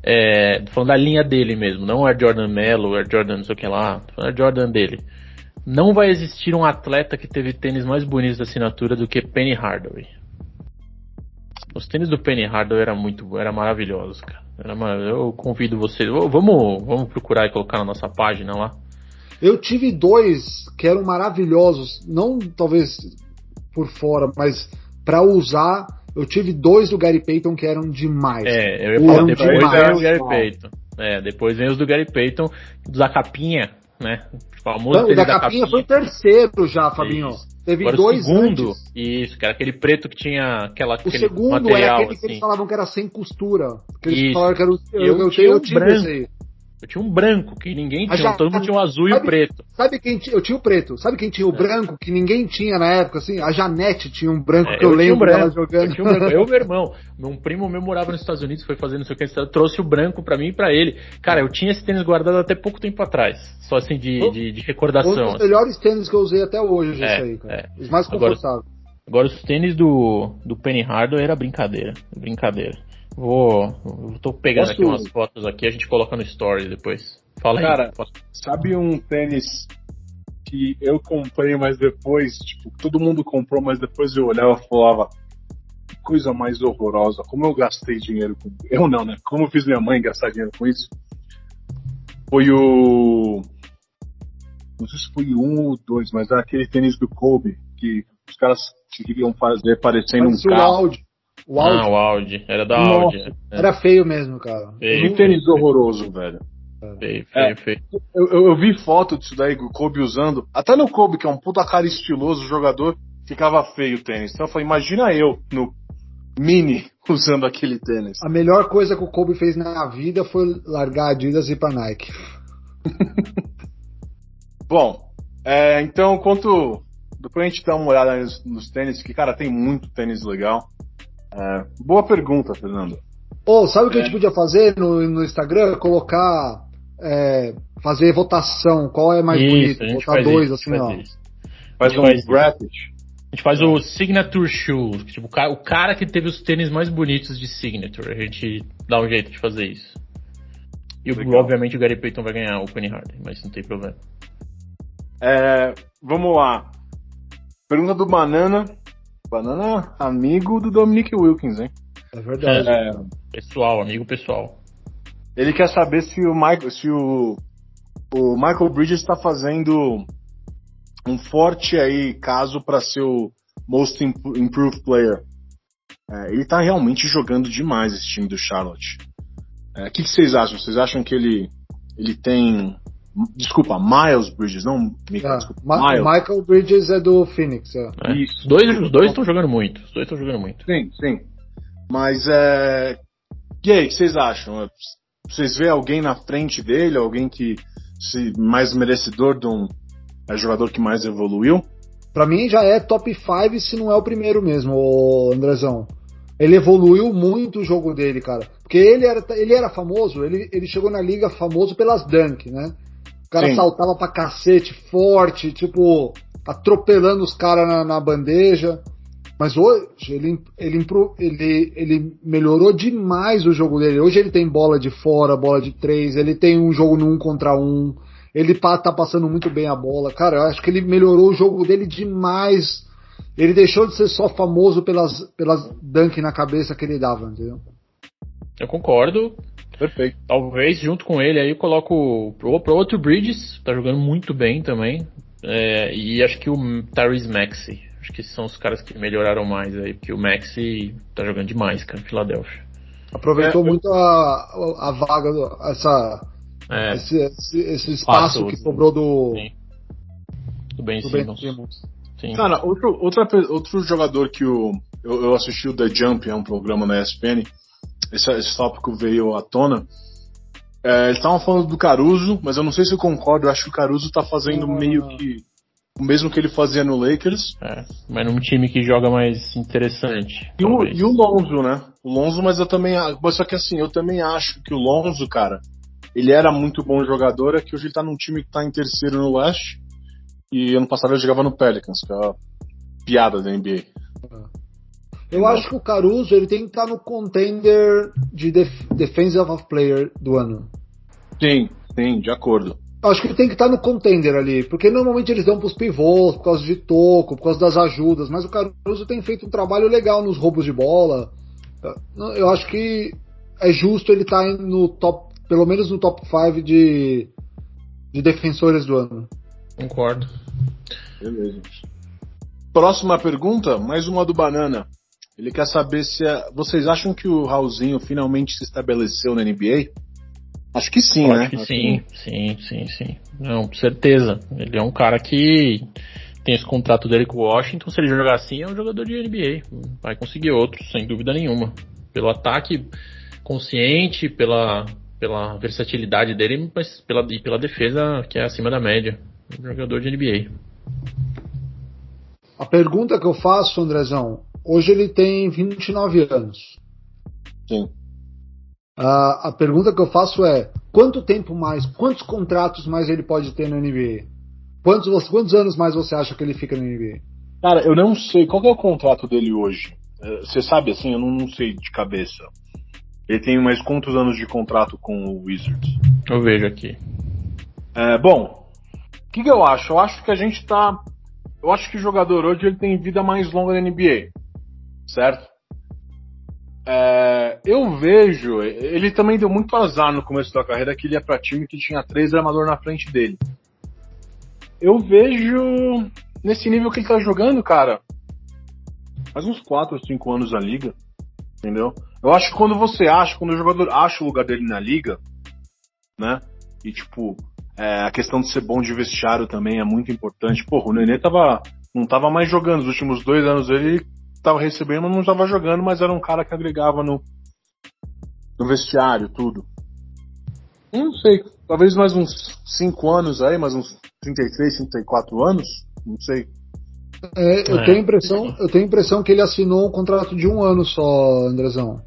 É, falando da linha dele mesmo, não é Jordan Mello, é Jordan não sei o que lá, é Jordan dele. Não vai existir um atleta que teve tênis mais bonitos da assinatura do que Penny Hardaway. Os tênis do Penny Hardaway eram muito, era maravilhosos, cara. Era Eu convido vocês, vamos, vamos procurar e colocar na nossa página lá. Eu tive dois que eram maravilhosos, não talvez por fora, mas para usar, eu tive dois do Gary Payton que eram demais. É, eu ia falar, depois vem o Gary Payton. É, depois vem os do Gary Payton, da capinha, né? O famoso não, o da, da capinha, capinha, foi o terceiro já, Fabinho. Isso. Teve Agora, dois o segundo, antes. isso, que era aquele preto que tinha aquela, o segundo material, era aquele assim. que eles assim. falavam que era sem costura. Que eles isso. falaram que era o, eu, eu, eu, eu, eu tive branco. esse eu tinha um branco que ninguém tinha, já, todo mundo tinha o um azul sabe, e o preto. Sabe quem tinha? Eu tinha o preto. Sabe quem tinha o é. branco que ninguém tinha na época, assim? A Janete tinha um branco é, que eu, eu lembro um branco, dela jogando. Eu, tinha um branco. eu meu [laughs] irmão. Um primo meu morava nos Estados Unidos, foi fazendo não sei o que, trouxe o branco para mim e pra ele. Cara, eu tinha esse tênis guardado até pouco tempo atrás. Só assim, de, de, de, recordação. Um dos assim. melhores tênis que eu usei até hoje, é, isso aí, cara. É. Os mais confortáveis. Agora, agora, os tênis do, do Penny Hardware era brincadeira. Brincadeira. Vou. Eu tô pegando Posso... aqui umas fotos aqui, a gente coloca no story depois. Fala aí. Cara, sabe um tênis que eu comprei, mas depois, tipo, todo mundo comprou, mas depois eu olhava e falava, que coisa mais horrorosa, como eu gastei dinheiro com. Eu não, né? Como eu fiz minha mãe gastar dinheiro com isso? Foi o. Não sei se foi um ou dois, mas era aquele tênis do Kobe, que os caras queriam fazer parecendo um carro. O Audi. O Audi. Ah, o Audi. Era da Nossa. Audi. É. Era feio mesmo, cara. Feio. Que tênis horroroso, velho. Feio, feio, é, feio. Eu, eu, eu, vi foto disso daí, o Kobe usando. Até no Kobe, que é um puta cara estiloso, jogador, ficava feio o tênis. Então eu falei, imagina eu no mini [laughs] usando aquele tênis. A melhor coisa que o Kobe fez na vida foi largar a Adidas e ir pra Nike. [laughs] Bom, é, então, quanto. Depois a gente dá uma olhada nos, nos tênis, que, cara, tem muito tênis legal. É, boa pergunta, Fernando. Ou oh, sabe o que é. a gente podia fazer no, no Instagram? Colocar é, fazer votação, qual é mais isso, bonito, botar dois, isso, assim, ó. Isso. Faz um bracket. A gente faz o Signature Shoe, tipo, o cara, o cara que teve os tênis mais bonitos de Signature. A gente dá um jeito de fazer isso. E Legal. obviamente o Gary Payton vai ganhar o Penny Harden, mas não tem problema. É, vamos lá. Pergunta do Banana. Banana, amigo do Dominic Wilkins, hein? É verdade. É, pessoal, amigo pessoal. Ele quer saber se o Michael, se o, o Michael Bridges está fazendo um forte aí caso para ser o Most Improved Player. É, ele está realmente jogando demais esse time do Charlotte. É, o é, que, que, vocês acham? Vocês acham que ele, ele tem. Desculpa, Miles Bridges, não Michael, ah, desculpa, Ma Miles. Michael Bridges é do Phoenix. É. É. Os dois os dois estão jogando muito. Os dois estão jogando muito. Sim, sim. Mas é. E aí, o que vocês acham? Vocês vê alguém na frente dele, alguém que se mais merecedor de um é jogador que mais evoluiu? Para mim já é top 5 se não é o primeiro mesmo, o Andrezão. Ele evoluiu muito o jogo dele, cara. Porque ele era, ele era famoso, ele, ele chegou na liga famoso pelas dunk, né? O cara Sim. saltava pra cacete, forte, tipo, atropelando os caras na, na, bandeja. Mas hoje ele, ele, ele, ele melhorou demais o jogo dele. Hoje ele tem bola de fora, bola de três, ele tem um jogo no um contra um. Ele tá passando muito bem a bola. Cara, eu acho que ele melhorou o jogo dele demais ele deixou de ser só famoso pelas, pelas dunk na cabeça que ele dava, entendeu? Eu concordo. Perfeito. Talvez junto com ele aí eu coloco pro, pro outro Bridges, tá jogando muito bem também. É, e acho que o Tyrese Maxey. Acho que são os caras que melhoraram mais aí, porque o Maxey tá jogando demais, cara, em Filadélfia. Aproveitou é, muito a, a vaga, essa, é, esse, esse, esse, espaço que sobrou do, sim. do Ben Simmons. Sim. Cara, outro, outra, outro jogador que o, eu, eu assisti o The Jump, é um programa na ESPN, esse, esse tópico veio à tona. É, eles estavam falando do Caruso, mas eu não sei se eu concordo, eu acho que o Caruso tá fazendo meio que o mesmo que ele fazia no Lakers. É, mas num time que joga mais interessante. E o, e o, Lonzo, né? O Lonzo, mas eu também. Mas só que assim, eu também acho que o Lonzo, cara, ele era muito bom jogador, é que hoje ele tá num time que tá em terceiro no leste. E ano passado ele jogava no Pelicans, que é uma piada da NBA. Eu acho que o Caruso ele tem que estar no contender de def Defensive Player do ano. Sim, sim, de acordo. Acho que ele tem que estar no contender ali, porque normalmente eles dão pros pivôs por causa de toco, por causa das ajudas, mas o Caruso tem feito um trabalho legal nos roubos de bola. Eu acho que é justo ele estar no top, pelo menos no top 5 de, de defensores do ano. Concordo. Beleza. Próxima pergunta, mais uma do Banana. Ele quer saber se a... vocês acham que o Raulzinho finalmente se estabeleceu na NBA? Acho que sim, Acho né? Que sim, sim, sim, sim. Não, com certeza. Ele é um cara que tem esse contrato dele com o Washington. Se ele jogar assim, é um jogador de NBA. Vai conseguir outro, sem dúvida nenhuma. Pelo ataque consciente, pela, pela versatilidade dele, mas pela, e pela defesa que é acima da média jogador de NBA. A pergunta que eu faço, Andrezão, hoje ele tem 29 anos. Sim. Uh, a pergunta que eu faço é: quanto tempo mais, quantos contratos mais ele pode ter na NBA? Quantos, quantos anos mais você acha que ele fica na NBA? Cara, eu não sei. Qual é o contrato dele hoje? É, você sabe assim? Eu não, não sei de cabeça. Ele tem mais quantos anos de contrato com o Wizards? Eu vejo aqui. É, bom, o que, que eu acho? Eu acho que a gente tá. Eu acho que o jogador hoje ele tem vida mais longa na NBA. Certo? É, eu vejo. Ele também deu muito azar no começo da carreira que ele ia pra time que tinha três armadores na frente dele. Eu vejo. Nesse nível que ele tá jogando, cara. Faz uns 4 ou 5 anos na liga. Entendeu? Eu acho que quando você acha, quando o jogador acha o lugar dele na liga, né? E tipo, é, a questão de ser bom de vestiário também é muito importante. Porra, o Nenê tava, não tava mais jogando. Os últimos dois anos ele tava recebendo, não estava jogando, mas era um cara que agregava no, no vestiário, tudo. Não sei, talvez mais uns 5 anos aí, mais uns 33, 34 anos, não sei. É, eu é. tenho impressão, eu tenho impressão que ele assinou um contrato de um ano só, Andrezão.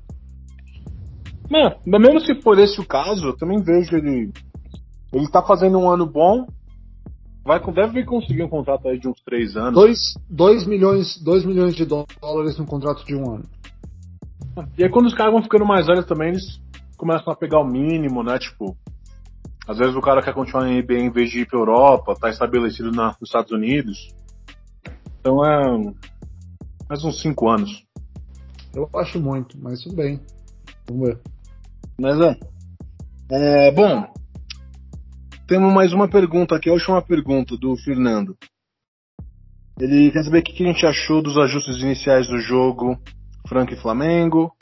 É, menos se for esse o caso, eu também vejo ele ele tá fazendo um ano bom. Vai, deve conseguir um contrato aí de uns três anos. 2 milhões, dois milhões de dólares no contrato de um ano. E aí quando os caras vão ficando mais velhos também, eles começam a pegar o mínimo, né? Tipo, às vezes o cara quer continuar em NBA em vez de ir pra Europa, tá estabelecido na, nos Estados Unidos. Então é mais uns cinco anos. Eu acho muito, mas tudo bem. Vamos ver. Mas é. é bom, temos mais uma pergunta aqui, a última pergunta do Fernando. Ele quer saber o que a gente achou dos ajustes iniciais do jogo Frank e Flamengo.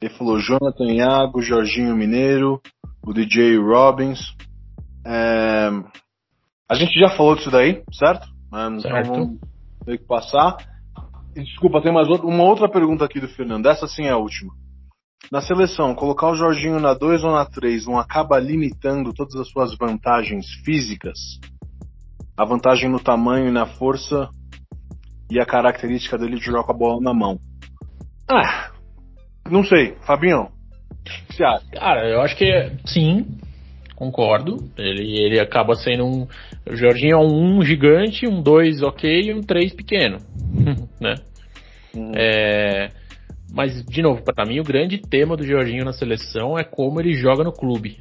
Ele falou Jonathan Iago, Jorginho Mineiro, o DJ Robbins. É... A gente já falou disso daí, certo? Então certo. vamos ter que passar. Desculpa, tem mais uma outra pergunta aqui do Fernando. Essa sim é a última. Na seleção, colocar o Jorginho na 2 ou na 3 não acaba limitando todas as suas vantagens físicas? A vantagem no tamanho e na força e a característica dele de jogar com a bola na mão. Ah, Não sei, Fabinho. O que você acha? Cara, eu acho que sim, concordo. Ele, ele acaba sendo um. O Jorginho é um 1 gigante, um 2 ok e um 3 pequeno. [laughs] né? Hum. É, mas, de novo, para mim o grande tema do Jorginho na seleção é como ele joga no clube.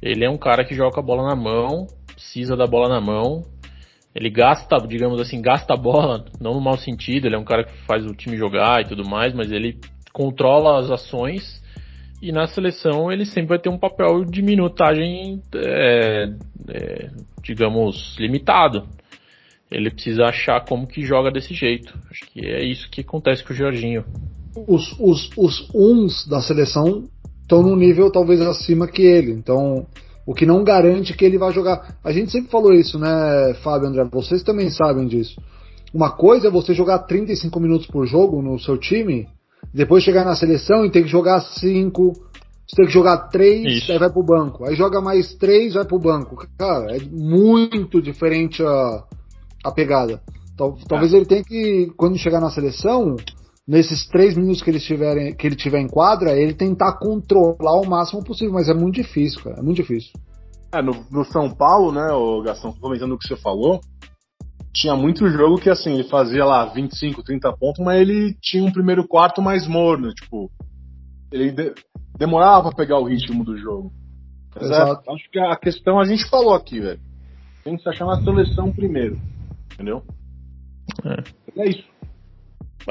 Ele é um cara que joga a bola na mão, precisa da bola na mão. Ele gasta, digamos assim, gasta a bola, não no mau sentido, ele é um cara que faz o time jogar e tudo mais, mas ele controla as ações e na seleção ele sempre vai ter um papel de minutagem, é, é, digamos, limitado. Ele precisa achar como que joga desse jeito. Acho que é isso que acontece com o Jorginho. Os, os, os uns da seleção estão num nível talvez acima que ele. Então, o que não garante que ele vai jogar. A gente sempre falou isso, né, Fábio André? Vocês também sabem disso. Uma coisa é você jogar 35 minutos por jogo no seu time, depois chegar na seleção e ter que jogar 5, você tem que jogar 3, aí vai pro banco. Aí joga mais 3, vai pro banco. Cara, é muito diferente a, a pegada. Talvez ah. ele tenha que, quando chegar na seleção, nesses três minutos que ele, tiver, que ele tiver em quadra, ele tentar controlar o máximo possível, mas é muito difícil, cara, é muito difícil. É, no, no São Paulo, né, o Gastão, comentando o que você falou, tinha muito jogo que assim, ele fazia lá 25, 30 pontos, mas ele tinha um primeiro quarto mais morno, tipo, ele de, demorava pra pegar o ritmo do jogo. Mas é, acho que a questão a gente falou aqui, velho. Tem que se achar na seleção primeiro. Entendeu? É, é isso.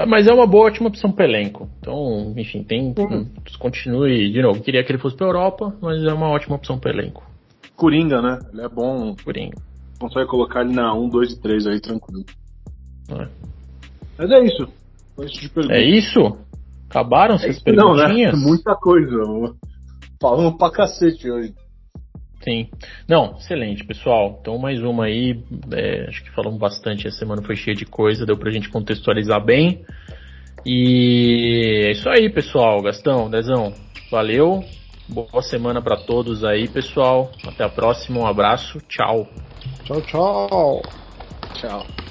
Mas é uma boa, ótima opção para elenco. Então, enfim, tem. Uhum. Continue de novo. Queria que ele fosse para Europa, mas é uma ótima opção para elenco. Coringa, né? Ele é bom. Coringa. Consegue colocar ele na 1, 2 e 3 aí tranquilo. É. Mas é isso. É isso? Acabaram é essas perguntinhas? Não, né? [laughs] Muita coisa. Falamos pra cacete hoje. Sim. Não, excelente, pessoal. Então, mais uma aí. É, acho que falamos bastante. A semana foi cheia de coisa, deu pra gente contextualizar bem. E é isso aí, pessoal. Gastão, Dezão, valeu. Boa semana para todos aí, pessoal. Até a próxima. Um abraço. Tchau. Tchau, tchau. Tchau.